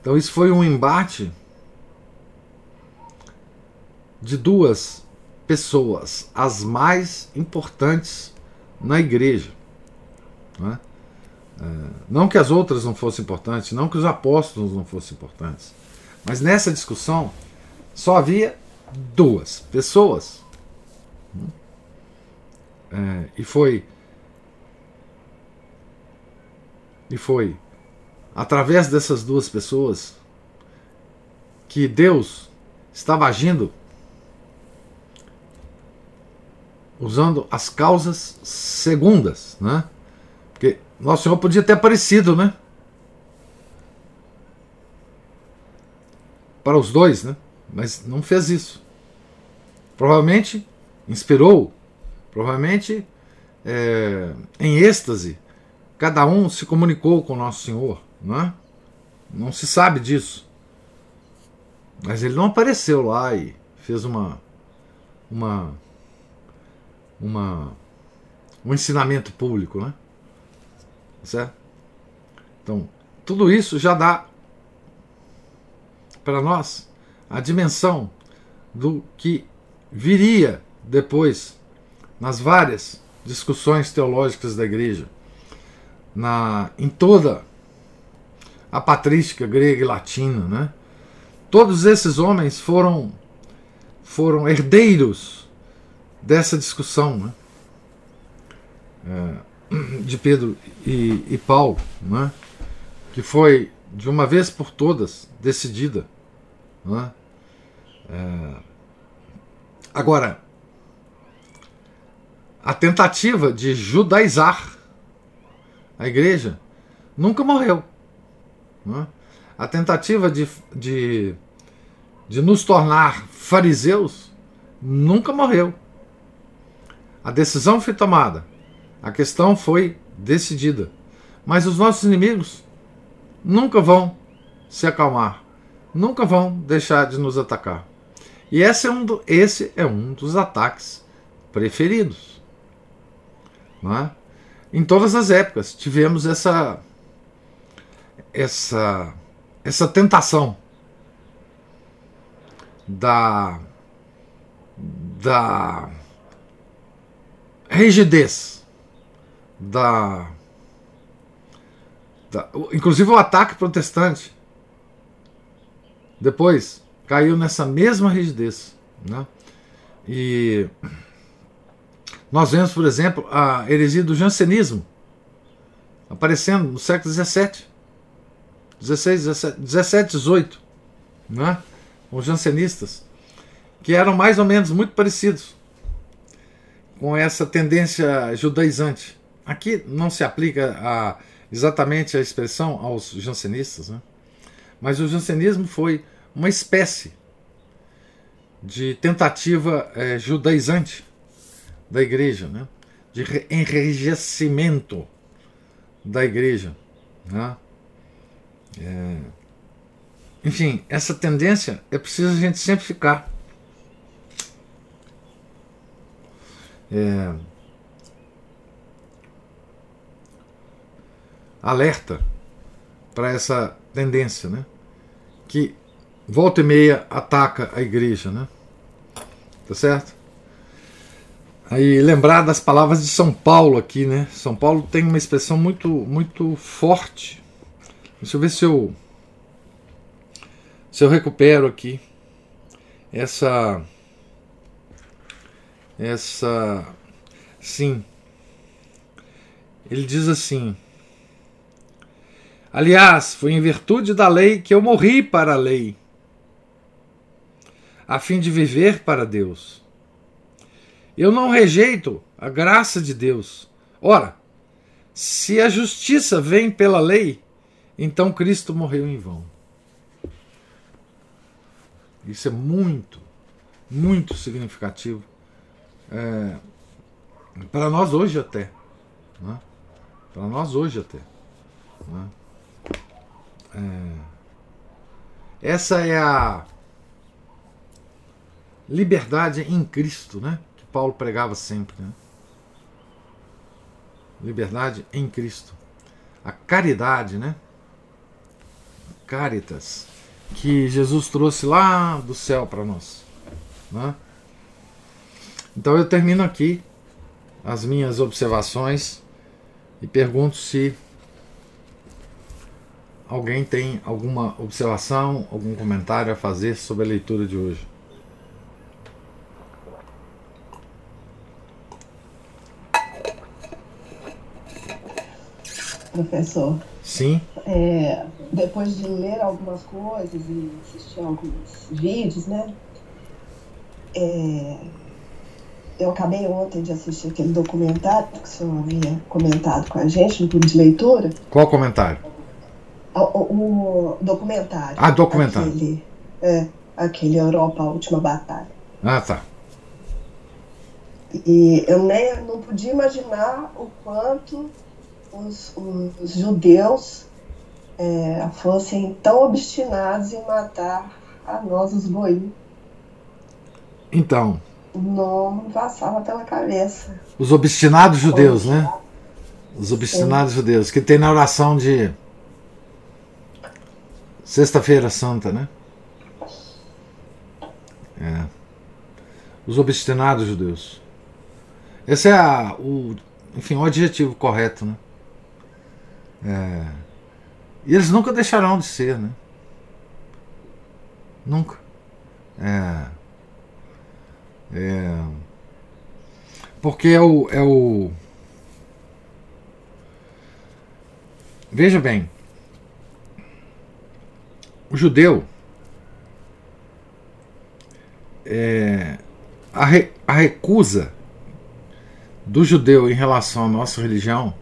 S1: Então isso foi um embate de duas pessoas, as mais importantes na igreja. Não, é? É, não que as outras não fossem importantes, não que os apóstolos não fossem importantes, mas nessa discussão só havia duas pessoas. É, e foi. E foi através dessas duas pessoas que Deus estava agindo usando as causas segundas, né? Porque Nosso Senhor podia ter aparecido, né? Para os dois, né? Mas não fez isso. Provavelmente inspirou, provavelmente é, em êxtase, cada um se comunicou com Nosso Senhor, não é? Não se sabe disso. Mas ele não apareceu lá e fez uma uma uma, um ensinamento público, né? Certo? Então, tudo isso já dá para nós a dimensão do que viria depois nas várias discussões teológicas da igreja, na, em toda a patrística grega e latina, né? Todos esses homens foram foram herdeiros dessa discussão né? É, de Pedro e, e Paulo, né? que foi de uma vez por todas decidida. Né? É, agora, a tentativa de judaizar a igreja nunca morreu. Né? A tentativa de, de, de nos tornar fariseus nunca morreu. A decisão foi tomada, a questão foi decidida. Mas os nossos inimigos nunca vão se acalmar, nunca vão deixar de nos atacar. E esse é um, do, esse é um dos ataques preferidos. Não é? Em todas as épocas tivemos essa essa essa tentação da da rigidez da, da inclusive o ataque protestante depois caiu nessa mesma rigidez né? e nós vemos por exemplo a heresia do jansenismo aparecendo no século 17 16, 17, 17 18 né? os jansenistas que eram mais ou menos muito parecidos com essa tendência judaizante. Aqui não se aplica a, exatamente a expressão aos jansenistas, né? mas o jansenismo foi uma espécie de tentativa é, judaizante da igreja, né? de enrijecimento da igreja. Né? É... Enfim, essa tendência é preciso a gente sempre ficar é, alerta para essa tendência, né? Que volta e meia ataca a igreja, né? Tá certo? Aí lembrar das palavras de São Paulo aqui, né? São Paulo tem uma expressão muito muito forte. Deixa eu ver se eu se eu recupero aqui essa essa. Sim. Ele diz assim: Aliás, foi em virtude da lei que eu morri para a lei, a fim de viver para Deus. Eu não rejeito a graça de Deus. Ora, se a justiça vem pela lei, então Cristo morreu em vão. Isso é muito, muito significativo é, para nós hoje até. Né? Para nós hoje até. Né? É, essa é a liberdade em Cristo, né? Que Paulo pregava sempre. Né? Liberdade em Cristo. A caridade, né? Caritas, que Jesus trouxe lá do céu para nós. Né? Então eu termino aqui as minhas observações e pergunto se alguém tem alguma observação, algum comentário a fazer sobre a leitura de hoje.
S2: Professor.
S1: Sim.
S2: É, depois de ler algumas coisas e assistir alguns vídeos, né? É, eu acabei ontem de assistir aquele documentário que o senhor havia comentado com a gente no clube de leitura.
S1: Qual comentário?
S2: O, o, o documentário.
S1: Ah, documentário.
S2: Aquele, é, aquele Europa, a Última Batalha.
S1: Ah, tá.
S2: E eu nem, não podia imaginar o quanto os, os judeus é, fossem tão obstinados em matar a nós, os boios.
S1: Então,
S2: não passava pela cabeça.
S1: Os obstinados judeus, né? Os obstinados Sim. judeus, que tem na oração de Sexta-feira Santa, né? É. Os obstinados judeus. Esse é a, o, enfim, o adjetivo correto, né? É. E eles nunca deixarão de ser, né? Nunca. É. É, porque é o, é o. Veja bem, o judeu. É, a, re, a recusa do judeu em relação à nossa religião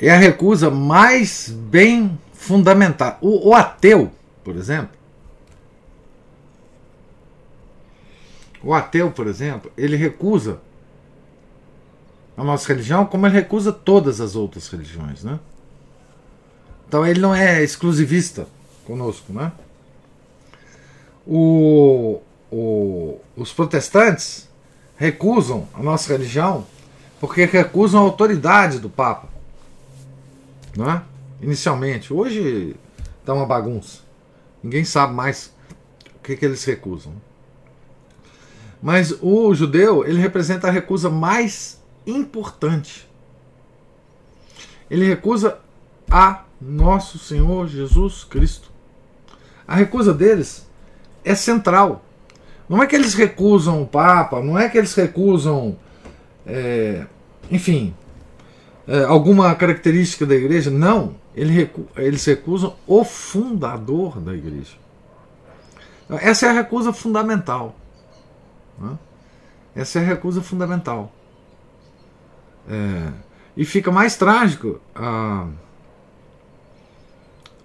S1: é a recusa mais bem fundamentada. O, o ateu, por exemplo, O ateu, por exemplo, ele recusa a nossa religião como ele recusa todas as outras religiões, né? Então ele não é exclusivista conosco, né? O, o, os protestantes recusam a nossa religião porque recusam a autoridade do Papa, não é? Inicialmente, hoje está uma bagunça. Ninguém sabe mais o que, que eles recusam. Mas o judeu, ele representa a recusa mais importante. Ele recusa a nosso Senhor Jesus Cristo. A recusa deles é central. Não é que eles recusam o Papa, não é que eles recusam, é, enfim, é, alguma característica da igreja. Não. eles recusam o fundador da igreja. Essa é a recusa fundamental. Né? Essa é a recusa fundamental. É, e fica mais trágico a,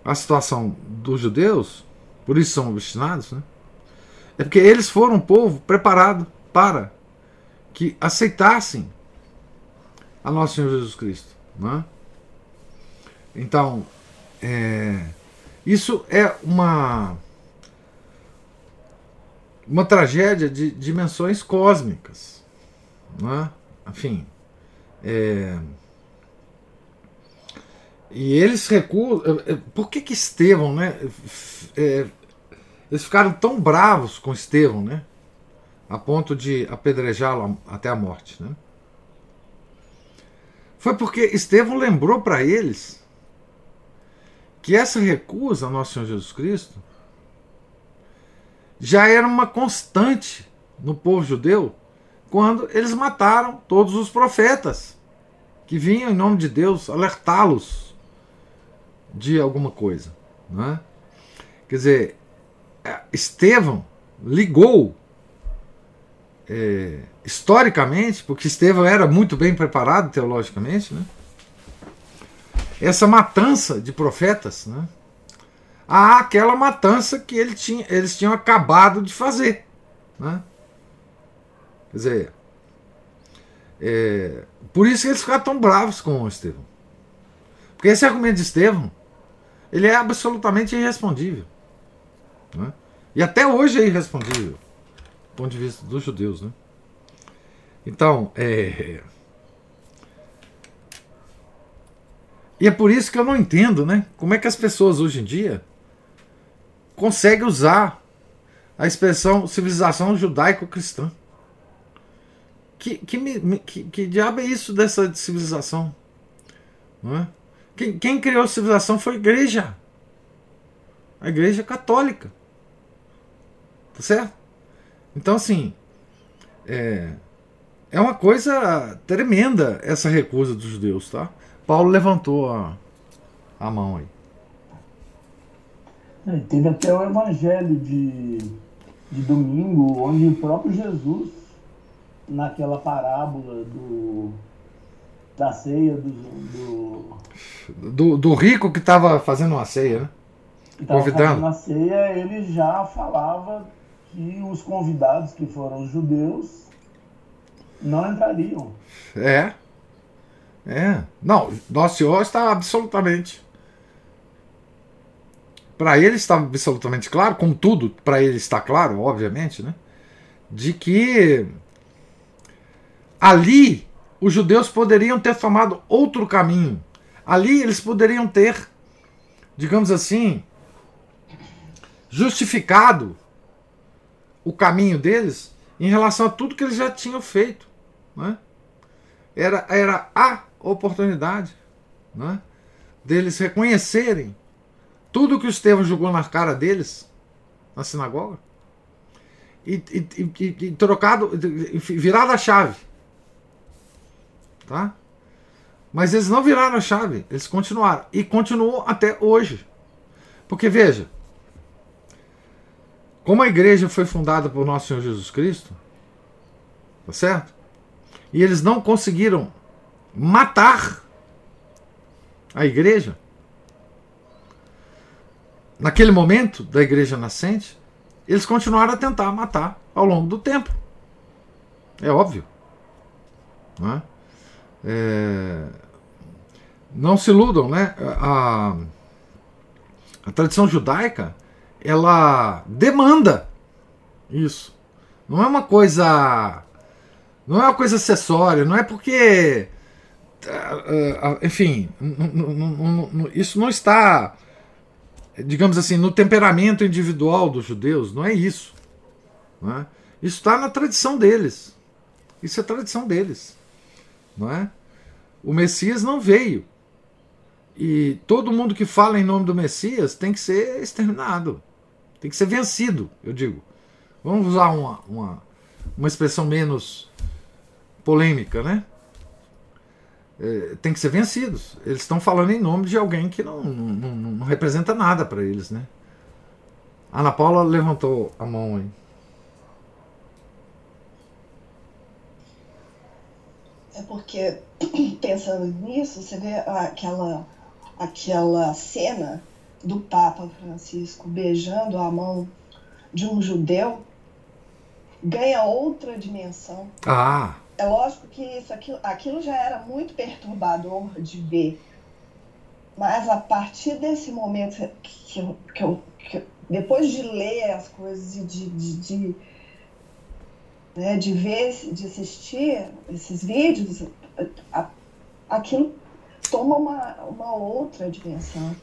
S1: a situação dos judeus, por isso são obstinados, né? é porque eles foram um povo preparado para que aceitassem a nosso Senhor Jesus Cristo. Né? Então, é, isso é uma uma tragédia de dimensões cósmicas. Né? Enfim. É, e eles recuam. É, é, por que, que Estevão, né? É, eles ficaram tão bravos com Estevão, né? A ponto de apedrejá-lo até a morte, né? Foi porque Estevão lembrou para eles que essa recusa ao nosso Senhor Jesus Cristo já era uma constante no povo judeu quando eles mataram todos os profetas que vinham em nome de Deus alertá-los de alguma coisa. Né? Quer dizer, Estevão ligou é, historicamente, porque Estevão era muito bem preparado teologicamente, né? essa matança de profetas né? Àquela matança que ele tinha, eles tinham acabado de fazer. Né? Quer dizer, é, por isso que eles ficaram tão bravos com o Estevão. Porque esse argumento de Estevão ele é absolutamente irrespondível. Né? E até hoje é irrespondível, do ponto de vista dos judeus. Né? Então, é. E é por isso que eu não entendo, né? Como é que as pessoas hoje em dia conseguem usar a expressão civilização judaico-cristã. Que, que, que, que, diabo é isso dessa civilização? É? quem, quem criou a civilização foi a igreja. A igreja católica. Tá certo? Então, assim, é, é uma coisa tremenda essa recusa dos judeus, tá? Paulo levantou a, a mão aí.
S3: É, teve até o evangelho de, de domingo, onde o próprio Jesus, naquela parábola do, da ceia do.
S1: Do, do, do rico que estava fazendo uma ceia, né?
S3: Convidando. Na ceia, ele já falava que os convidados, que foram os judeus, não entrariam.
S1: É. É. Não, Nosso Senhor está absolutamente. Para ele está absolutamente claro, contudo, para ele está claro, obviamente, né? De que ali os judeus poderiam ter tomado outro caminho. Ali eles poderiam ter, digamos assim, justificado o caminho deles em relação a tudo que eles já tinham feito. Né? Era, era a oportunidade né? deles reconhecerem tudo que o Estevão jogou na cara deles na sinagoga e, e, e, e trocado, virado a chave. Tá? Mas eles não viraram a chave, eles continuaram. E continuou até hoje. Porque veja, como a igreja foi fundada por nosso Senhor Jesus Cristo, tá certo? E eles não conseguiram matar a igreja. Naquele momento da igreja nascente, eles continuaram a tentar matar ao longo do tempo. É óbvio. Não, é? É... não se iludam, né? A, a tradição judaica ela demanda isso. Não é uma coisa. Não é uma coisa acessória, não é porque. Ah, ah, enfim, isso não está, digamos assim, no temperamento individual dos judeus, não é isso. Não é? Isso está na tradição deles. Isso é tradição deles. Não é? O Messias não veio. E todo mundo que fala em nome do Messias tem que ser exterminado. Tem que ser vencido, eu digo. Vamos usar uma, uma, uma expressão menos polêmica, né? É, tem que ser vencidos. Eles estão falando em nome de alguém que não, não, não representa nada para eles, né? Ana Paula levantou a mão aí.
S2: É porque, pensando nisso, você vê aquela, aquela cena do Papa Francisco beijando a mão de um judeu ganha outra dimensão.
S1: Ah.
S2: É lógico que isso, aquilo, aquilo já era muito perturbador de ver. Mas a partir desse momento que eu, que eu, que eu depois de ler as coisas e de, de, de, né, de ver, de assistir esses vídeos, aquilo toma uma, uma outra dimensão.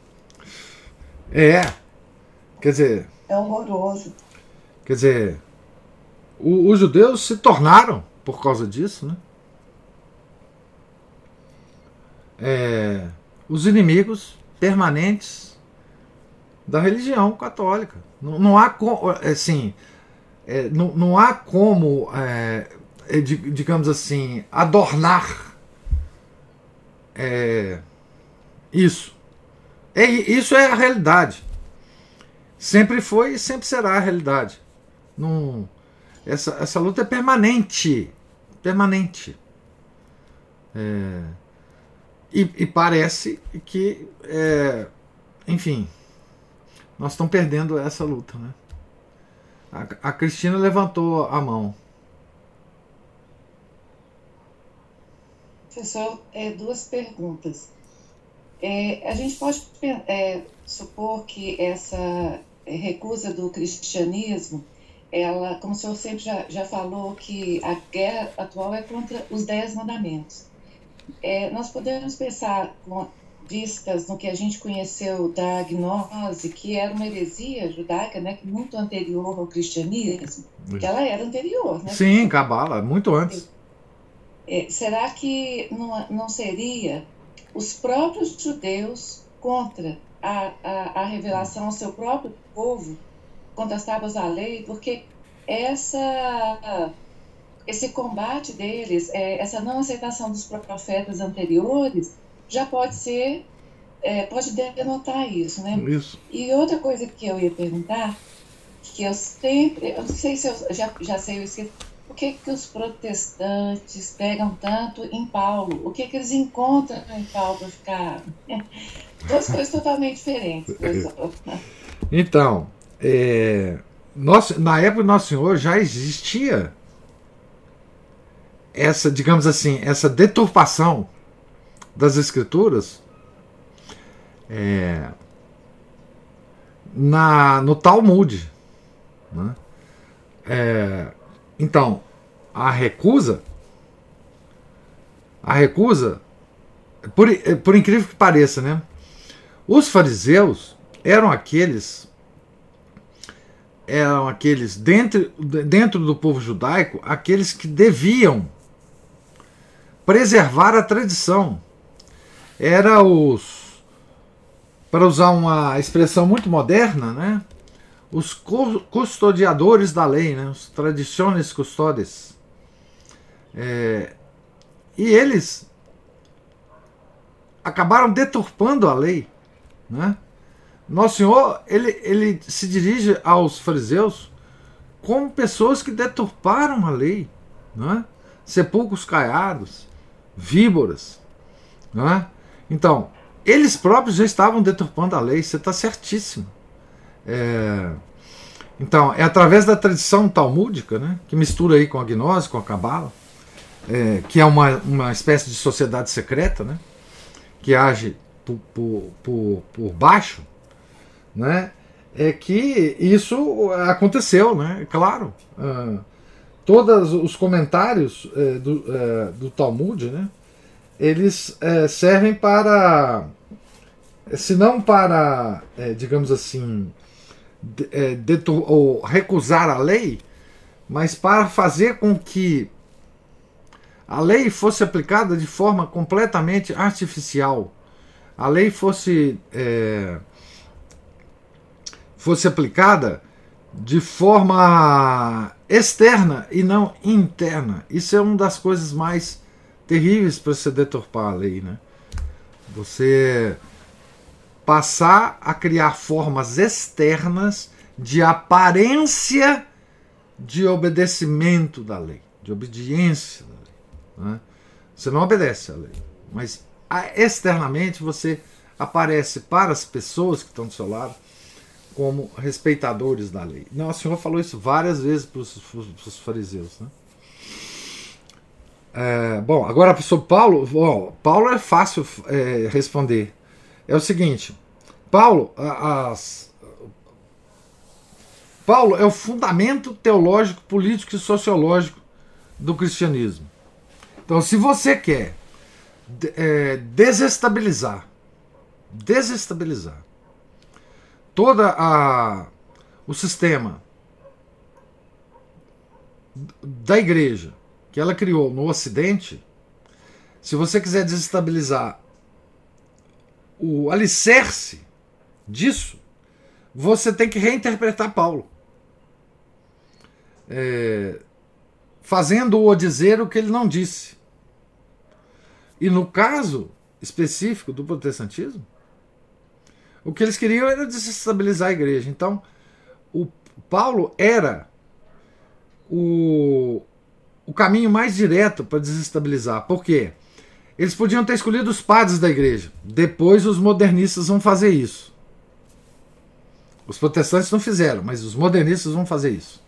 S1: É. Quer dizer.
S2: É horroroso.
S1: Quer dizer, o, os judeus se tornaram por causa disso, né? É, os inimigos permanentes da religião católica. Não, não há assim, é, não, não há como, é, é digamos assim, adornar é, isso. É, isso é a realidade. Sempre foi e sempre será a realidade. Não, essa, essa luta é permanente. Permanente. É, e, e, parece que, é, enfim, nós estamos perdendo essa luta. Né? A, a Cristina levantou a mão.
S4: Professor, é, duas perguntas. É, a gente pode é, supor que essa recusa do cristianismo, ela, como o senhor sempre já, já falou, que a guerra atual é contra os dez mandamentos. É, nós podemos pensar, com vistas no que a gente conheceu da gnose, que era uma heresia judaica, né, muito anterior ao cristianismo, que ela era anterior, né?
S1: Sim, Cabala, muito antes.
S4: É, será que não, não seria os próprios judeus contra a, a, a revelação ao seu próprio povo, contra as tábuas da lei, porque essa, esse combate deles, é, essa não aceitação dos profetas anteriores, já pode ser, é, pode denotar isso, né?
S1: Isso.
S4: E outra coisa que eu ia perguntar, que eu sempre, eu não sei se eu já, já sei, eu esqueci, o que que os protestantes pegam tanto em Paulo? O que que eles encontram em Paulo para ficar... Duas coisas totalmente diferentes.
S1: Então, é, na época do Nosso Senhor já existia essa, digamos assim, essa deturpação das escrituras é, na, no Talmud. Né? É, então, a recusa, a recusa, por, por incrível que pareça, né? Os fariseus eram aqueles eram aqueles dentro, dentro do povo judaico, aqueles que deviam preservar a tradição. Era os para usar uma expressão muito moderna, né? Os custodiadores da lei, né? os tradiciones custodes. É, e eles acabaram deturpando a lei. Né? Nosso Senhor ele, ele se dirige aos fariseus como pessoas que deturparam a lei, né? sepulcros caiados, víboras. Né? Então, eles próprios já estavam deturpando a lei, você está certíssimo. É, Então, é através da tradição talmúdica, né, que mistura aí com a gnose, com a cabala, é, que é uma, uma espécie de sociedade secreta, né, que age por, por, por, por baixo, né, é que isso aconteceu, né, claro. Uh, todos os comentários uh, do, uh, do Talmud, né, eles uh, servem para, se não para, digamos assim, de, ou recusar a lei, mas para fazer com que a lei fosse aplicada de forma completamente artificial, a lei fosse é, fosse aplicada de forma externa e não interna. Isso é uma das coisas mais terríveis para você deturpar a lei, né? Você passar a criar formas externas de aparência de obedecimento da lei, de obediência da lei. Né? Você não obedece à lei, mas externamente você aparece para as pessoas que estão do seu lado como respeitadores da lei. Não, o Senhor falou isso várias vezes para os fariseus. Né? É, bom, agora sobre Paulo, bom, Paulo é fácil é, responder. É o seguinte, Paulo, as, Paulo é o fundamento teológico, político e sociológico do cristianismo. Então, se você quer é, desestabilizar, desestabilizar toda a o sistema da igreja que ela criou no Ocidente, se você quiser desestabilizar o alicerce disso, você tem que reinterpretar Paulo. É, Fazendo-o dizer o que ele não disse. E no caso específico do protestantismo, o que eles queriam era desestabilizar a igreja. Então, o Paulo era o, o caminho mais direto para desestabilizar. Por quê? Eles podiam ter escolhido os padres da igreja. Depois os modernistas vão fazer isso. Os protestantes não fizeram, mas os modernistas vão fazer isso.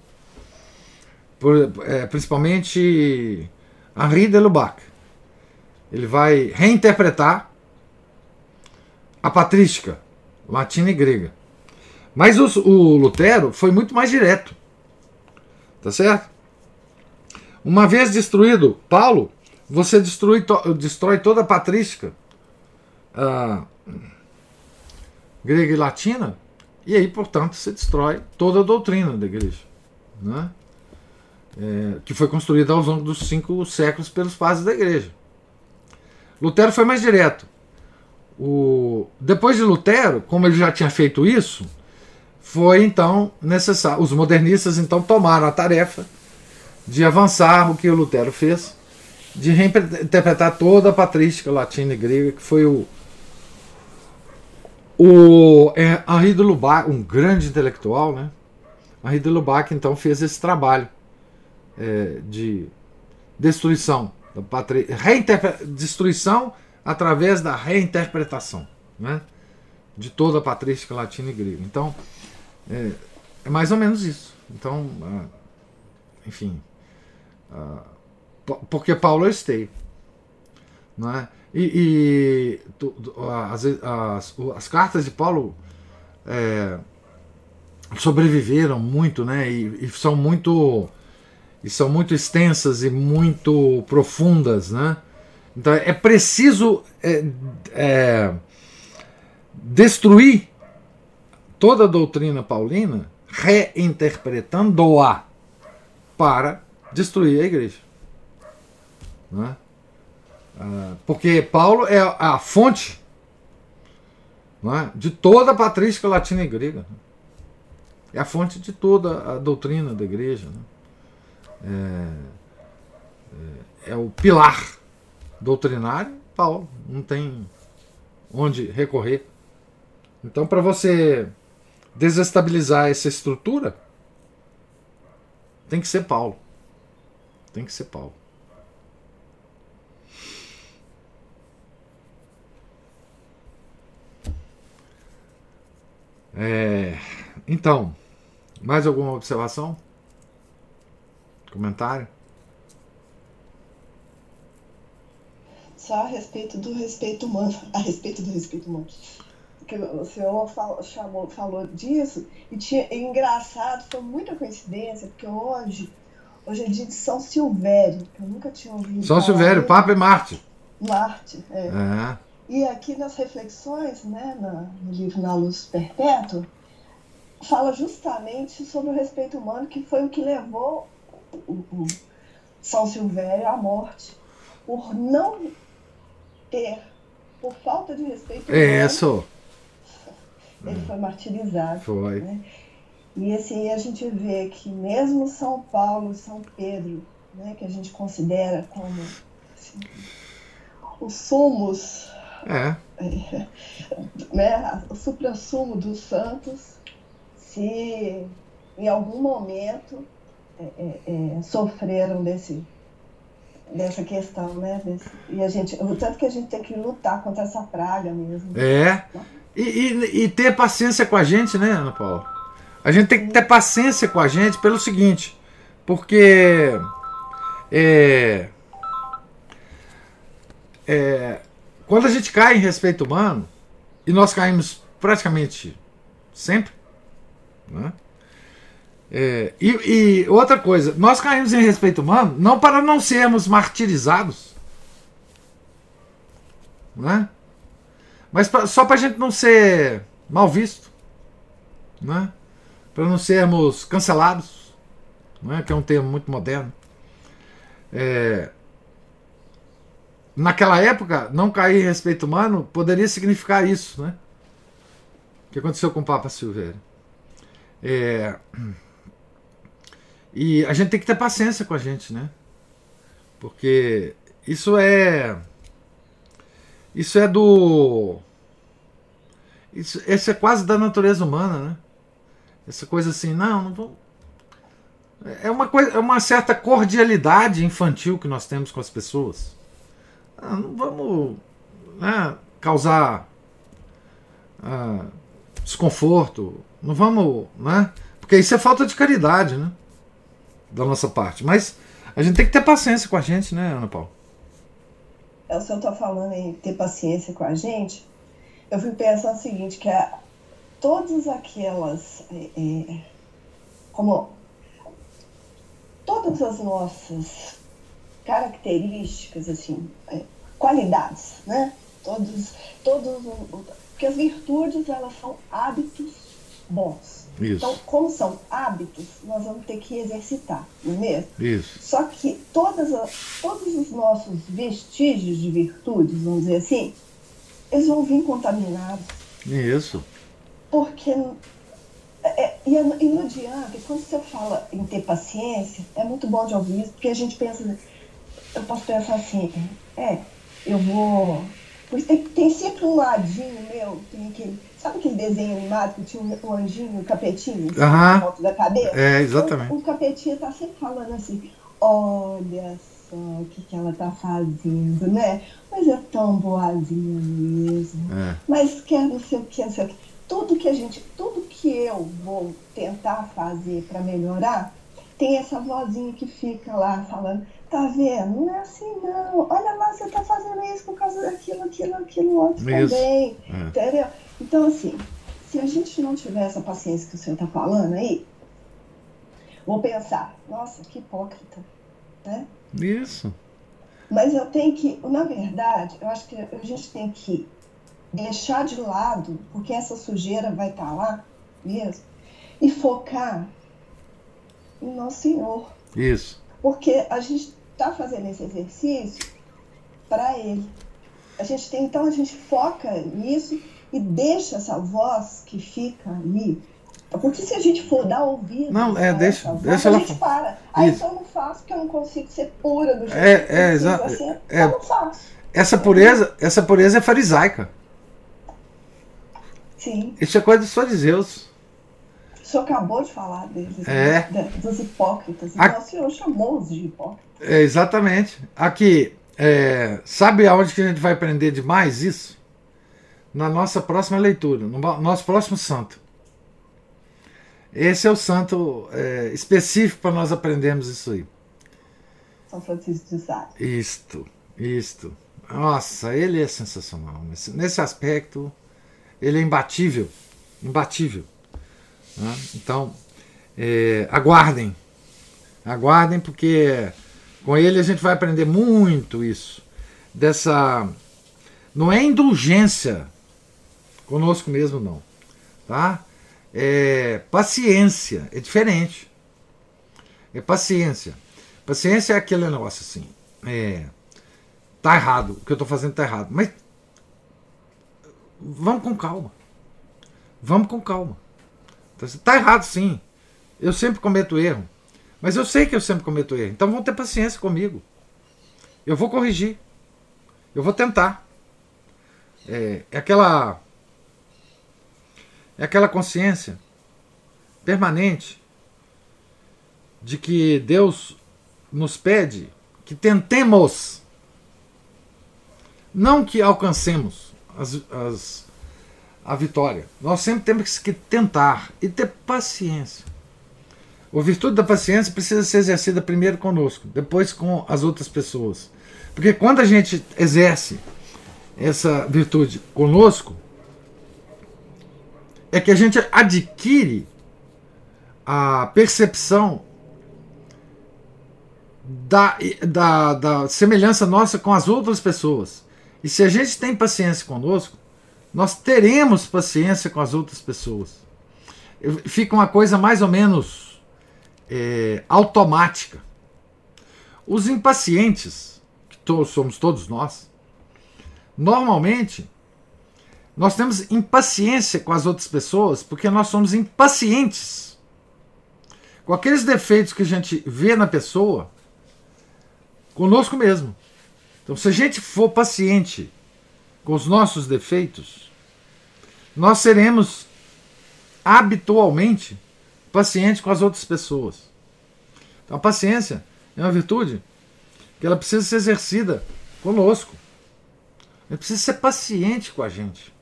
S1: Por, é, principalmente Henri de Lubac. Ele vai reinterpretar a patrística latina e grega. Mas o, o Lutero foi muito mais direto. Tá certo? Uma vez destruído Paulo, você destrói, to, destrói toda a patrística uh, grega e latina, e aí, portanto, você destrói toda a doutrina da igreja. Né? É, que foi construída ao longo dos cinco séculos pelos padres da igreja. Lutero foi mais direto. O, depois de Lutero, como ele já tinha feito isso, foi então necessário. Os modernistas então tomaram a tarefa de avançar o que o Lutero fez, de reinterpretar toda a patrística latina e grega, que foi o, o é, Henri de Lubac, um grande intelectual, né? Henri de Lubac então fez esse trabalho é, de destruição da patri... destruição através da reinterpretação né, de toda a patrística latina e grega. Então, é, é mais ou menos isso. Então, ah, enfim, ah, porque Paulo é esteio. Não é? E, e tu, as, as, as, cartas de Paulo é, sobreviveram muito, né? E, e, são muito e são muito extensas e muito profundas, né? Então é preciso é, é, destruir toda a doutrina paulina, reinterpretando-a para destruir a igreja. Né? Ah, porque Paulo é a fonte é? de toda a patrística latina e grega. É a fonte de toda a doutrina da igreja. Né? É, é, é o pilar doutrinário, Paulo. Não tem onde recorrer. Então, para você desestabilizar essa estrutura, tem que ser Paulo. Tem que ser Paulo. É, então, Mais alguma observação? Comentário?
S2: Só a respeito do respeito humano. A respeito do respeito humano. Porque o senhor falou, chamou, falou disso e tinha, e engraçado, foi muita coincidência, porque hoje, hoje é dia de São Silvério, que eu nunca tinha ouvido.
S1: São
S2: falar
S1: Silvério. Papa e Marte.
S2: Marte, é.
S1: É.
S2: E aqui nas reflexões, né, no livro Na Luz Perpétua, fala justamente sobre o respeito humano, que foi o que levou o, o São Silvério à morte, por não ter, por falta de respeito
S1: É Isso,
S2: ele foi martirizado.
S1: foi.
S2: né? E assim a gente vê que mesmo São Paulo e São Pedro, né, que a gente considera como assim, os sumos
S1: É.
S2: né, o suprassumo dos santos, se em algum momento é, é, é, sofreram desse, dessa questão, né? desse- e a gente, o tanto que a gente tem que lutar contra essa praga mesmo.
S1: É. E, e- e ter paciência com a gente, né, Ana Paula? A gente tem que ter paciência com a gente pelo seguinte, porque é, é, quando a gente cai em respeito humano, e nós caímos praticamente sempre, né? É, e, e outra coisa, nós caímos em respeito humano não para não sermos martirizados, né? Mas pra- só para a gente não ser mal visto, né? Para não sermos cancelados, né? Que é um termo muito moderno. É, naquela época, não cair em respeito humano poderia significar isso, né? O que aconteceu com o Papa Silveira. É, e a gente tem que ter paciência com a gente, né? Porque isso é. Isso é do. Isso, isso é quase da natureza humana, né? Essa coisa assim, não, não vamos. É uma, coisa, é uma certa cordialidade infantil que nós temos com as pessoas. Ah, não vamos né, causar ah, desconforto, não vamos. Né? Porque isso é falta de caridade, né? Da nossa parte. Mas a gente tem que ter paciência com a gente, né, Ana Paula?
S2: É, o senhor está falando em ter paciência com a gente. Eu fico pensando o seguinte, que a, todas aquelas, é, é, como todas as nossas características, assim, é, qualidades, né? Todos, todos, porque as virtudes elas são hábitos bons.
S1: Isso,
S2: Então, como são hábitos, nós vamos ter que exercitar, não é mesmo?
S1: isso.
S2: Só que todas a- todos os nossos vestígios de virtudes, vamos dizer assim, eles vão vir contaminados.
S1: Isso.
S2: Porque. é- e, é- e não adianta, quando você fala em ter paciência, é muito bom de ouvir isso, porque a gente pensa. Eu posso pensar assim, é, eu vou. Tem, tem sempre um ladinho meu, tem aquele. Sabe aquele desenho animado que tinha um, um anjinho, um capetinho, assim, em volta da cabeça?
S1: É, exatamente.
S2: O, o capetinha tá sempre falando assim, olha só o que, que ela tá fazendo, né? Mas é tão boazinha mesmo.
S1: É.
S2: Mas quer não sei o que, não sei o que. Tudo que a gente, tudo que eu vou tentar fazer para melhorar, tem essa vozinha que fica lá falando, tá vendo? Não é assim não. Olha lá, você tá fazendo isso por causa daquilo, aquilo, aquilo outro
S1: Isso.
S2: também.
S1: É.
S2: Entendeu? Então, assim, se a gente não tiver essa paciência que o senhor está falando aí, vou pensar, nossa, que hipócrita, né?
S1: Isso.
S2: Mas eu tenho que, na verdade, eu acho que a gente tem que deixar de lado, porque essa sujeira vai estar lá mesmo, e focar em Nosso Senhor.
S1: Isso.
S2: Porque a gente está fazendo esse exercício para Ele. A gente tem, então a gente foca nisso e deixa essa voz que fica ali. Porque se a gente for dar ouvido
S1: Não, é,
S2: a
S1: deixa-
S2: voz,
S1: deixa
S2: a
S1: ela
S2: gente
S1: fa-
S2: para. Aí
S1: Isso.
S2: eu não faço porque eu não consigo ser pura do jeito
S1: É,
S2: que
S1: é,
S2: eu
S1: exa-
S2: preciso ser.
S1: é.
S2: Eu não faço.
S1: Essa pureza, essa pureza é farisaica.
S2: Sim.
S1: Isso é coisa dos fariseus.
S2: O senhor acabou de falar deles,
S1: É.
S2: né, dos hipócritas.
S1: A-
S2: Então o senhor chamou-os de hipócritas.
S1: É, exatamente. Aqui, é, sabe aonde que a gente vai aprender demais isso? Na nossa próxima leitura, no nosso próximo santo. Esse é o santo é, específico para nós aprendermos isso aí.
S2: São Francisco de Sales.
S1: Isto, isto. Nossa, ele é sensacional. Nesse, nesse aspecto, ele é imbatível. Imbatível. Né? Então, é, aguardem. Aguardem, porque com ele a gente vai aprender muito isso. Dessa. Não é indulgência conosco mesmo, não. Tá? É paciência. É diferente. É paciência. Paciência é aquele negócio assim. É, tá errado. O que eu estou fazendo tá errado. Mas vamos com calma. Vamos com calma. Então, tá errado sim. Eu sempre cometo erro. Mas eu sei que eu sempre cometo erro. Então vão ter paciência comigo. Eu vou corrigir. Eu vou tentar. É, é aquela. É aquela consciência permanente de que Deus nos pede que tentemos, não que alcancemos as, as, a vitória. Nós sempre temos que tentar e ter paciência. A virtude da paciência precisa ser exercida primeiro conosco, depois com as outras pessoas. Porque quando a gente exerce essa virtude conosco, é que a gente adquire a percepção da, da, da semelhança nossa com as outras pessoas. E se a gente tem paciência conosco, nós teremos paciência com as outras pessoas. Fica uma coisa mais ou menos é, automática. Os impacientes, que to somos todos nós, normalmente nós temos impaciência com as outras pessoas porque nós somos impacientes. Com aqueles defeitos que a gente vê na pessoa, conosco mesmo. Então, se a gente for paciente com os nossos defeitos, nós seremos habitualmente pacientes com as outras pessoas. Então, a paciência é uma virtude que ela precisa ser exercida conosco. Ela precisa ser paciente com a gente.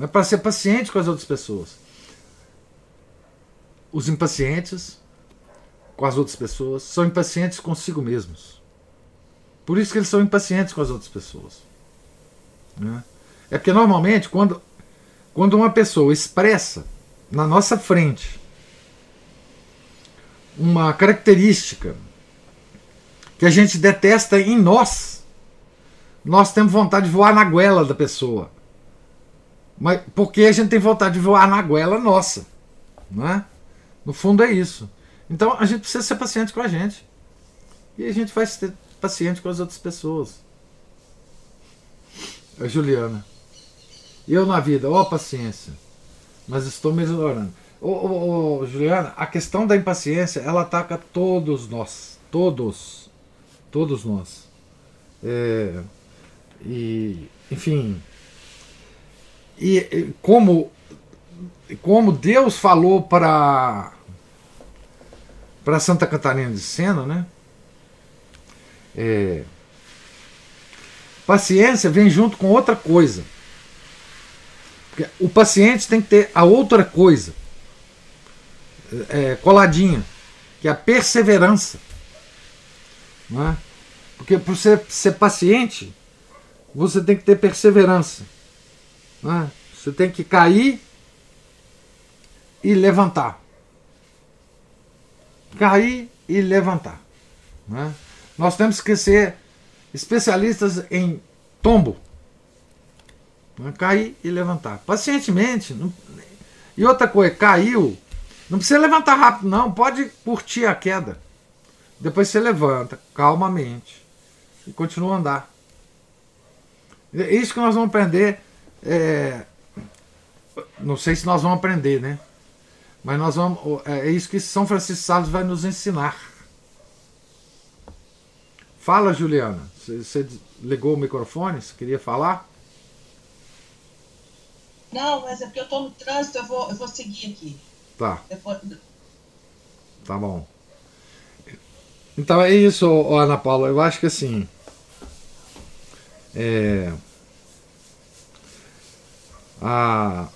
S1: É para ser paciente com as outras pessoas. Os impacientes com as outras pessoas são impacientes consigo mesmos. Por isso que eles são impacientes com as outras pessoas. Né? É porque normalmente quando, quando uma pessoa expressa na nossa frente uma característica que a gente detesta em nós, nós temos vontade de voar na goela da pessoa. Mas porque a gente tem vontade de voar na goela nossa. Não é? No fundo é isso. Então a gente precisa ser paciente com a gente. E a gente vai ter paciente com as outras pessoas. A Juliana. Eu na vida, ó, oh, paciência. Mas estou melhorando. Ô, ô, ô, Juliana, a questão da impaciência, ela ataca todos nós. Todos. Todos nós. É, e, enfim. E, como, como Deus falou para para Santa Catarina de Sena, né? É, paciência vem junto com outra coisa. Porque o paciente tem que ter a outra coisa é, coladinha, que é a perseverança. Não é? Porque para você ser paciente, você tem que ter perseverança. Não é? Você tem que cair e levantar. Cair e levantar. Não é? Nós temos que ser especialistas em tombo. Né? Cair e levantar. Pacientemente. Não... E outra coisa, caiu. Não precisa levantar rápido, não. Pode curtir a queda. Depois você levanta calmamente e continua a andar. É isso que nós vamos aprender. É... Não sei se nós vamos aprender, né? Mas nós vamos. É isso que São Francisco Sales vai nos ensinar. Fala, Juliana. Você ligou o microfone? Você queria falar?
S4: Não, mas é porque eu estou no trânsito, eu vou, eu vou seguir aqui.
S1: Tá. Depois... Tá bom. Então é isso, Ana Paula. Eu acho que assim. É, a,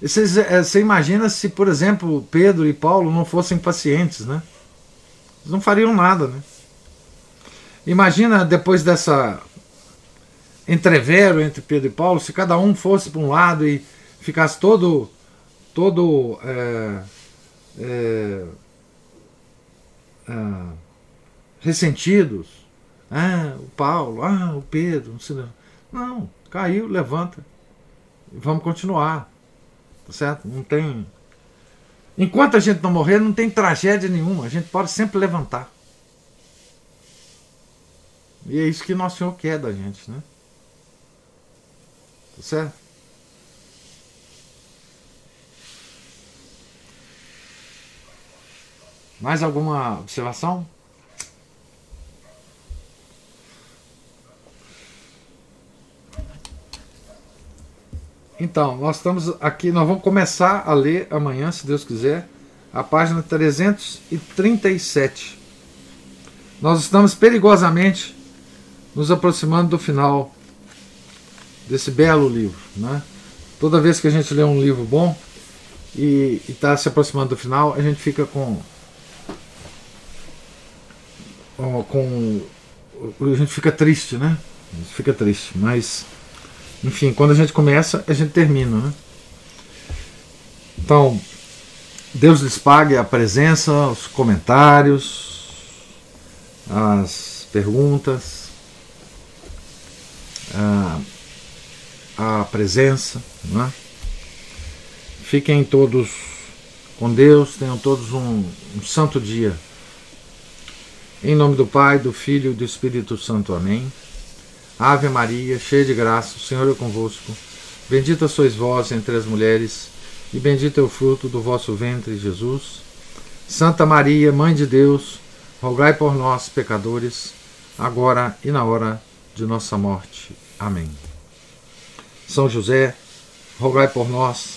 S1: Você, imagina se, por exemplo, Pedro e Paulo não fossem pacientes, né? Eles não fariam nada, né? Imagina depois dessa entrevero entre Pedro e Paulo, se cada um fosse para um lado e ficasse todo, todo é, é, é, ressentidos. Ah, o Paulo, ah, o Pedro. Não, caiu, levanta. Vamos continuar. Tá certo? Não tem. Enquanto a gente não morrer, não tem tragédia nenhuma. A gente pode sempre levantar. E é isso que Nosso Senhor quer da gente, né? Tá certo? Mais alguma observação? Então, nós estamos aqui, nós vamos começar a ler amanhã, se Deus quiser, a página 337. Nós estamos perigosamente nos aproximando do final desse belo livro. Né? Toda vez que a gente lê um livro bom e está se aproximando do final, a gente fica com. com a gente fica triste, né? A gente fica triste, mas enfim, quando a gente começa, a gente termina. Né? Então, Deus lhes pague a presença, os comentários, as perguntas, a, a presença. Né? Fiquem todos com Deus, tenham todos um, um santo dia. Em nome do Pai, do Filho e do Espírito Santo. Amém. Ave Maria, cheia de graça, o Senhor é convosco. Bendita sois vós entre as mulheres, e bendito é o fruto do vosso ventre, Jesus. Santa Maria, Mãe de Deus, rogai por nós, pecadores, agora e na hora de nossa morte. Amém. São José, rogai por nós.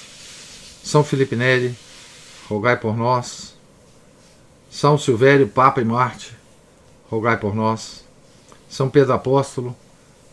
S1: São Felipe Neri, rogai por nós. São Silvério, Papa e Marte, rogai por nós. São Pedro Apóstolo,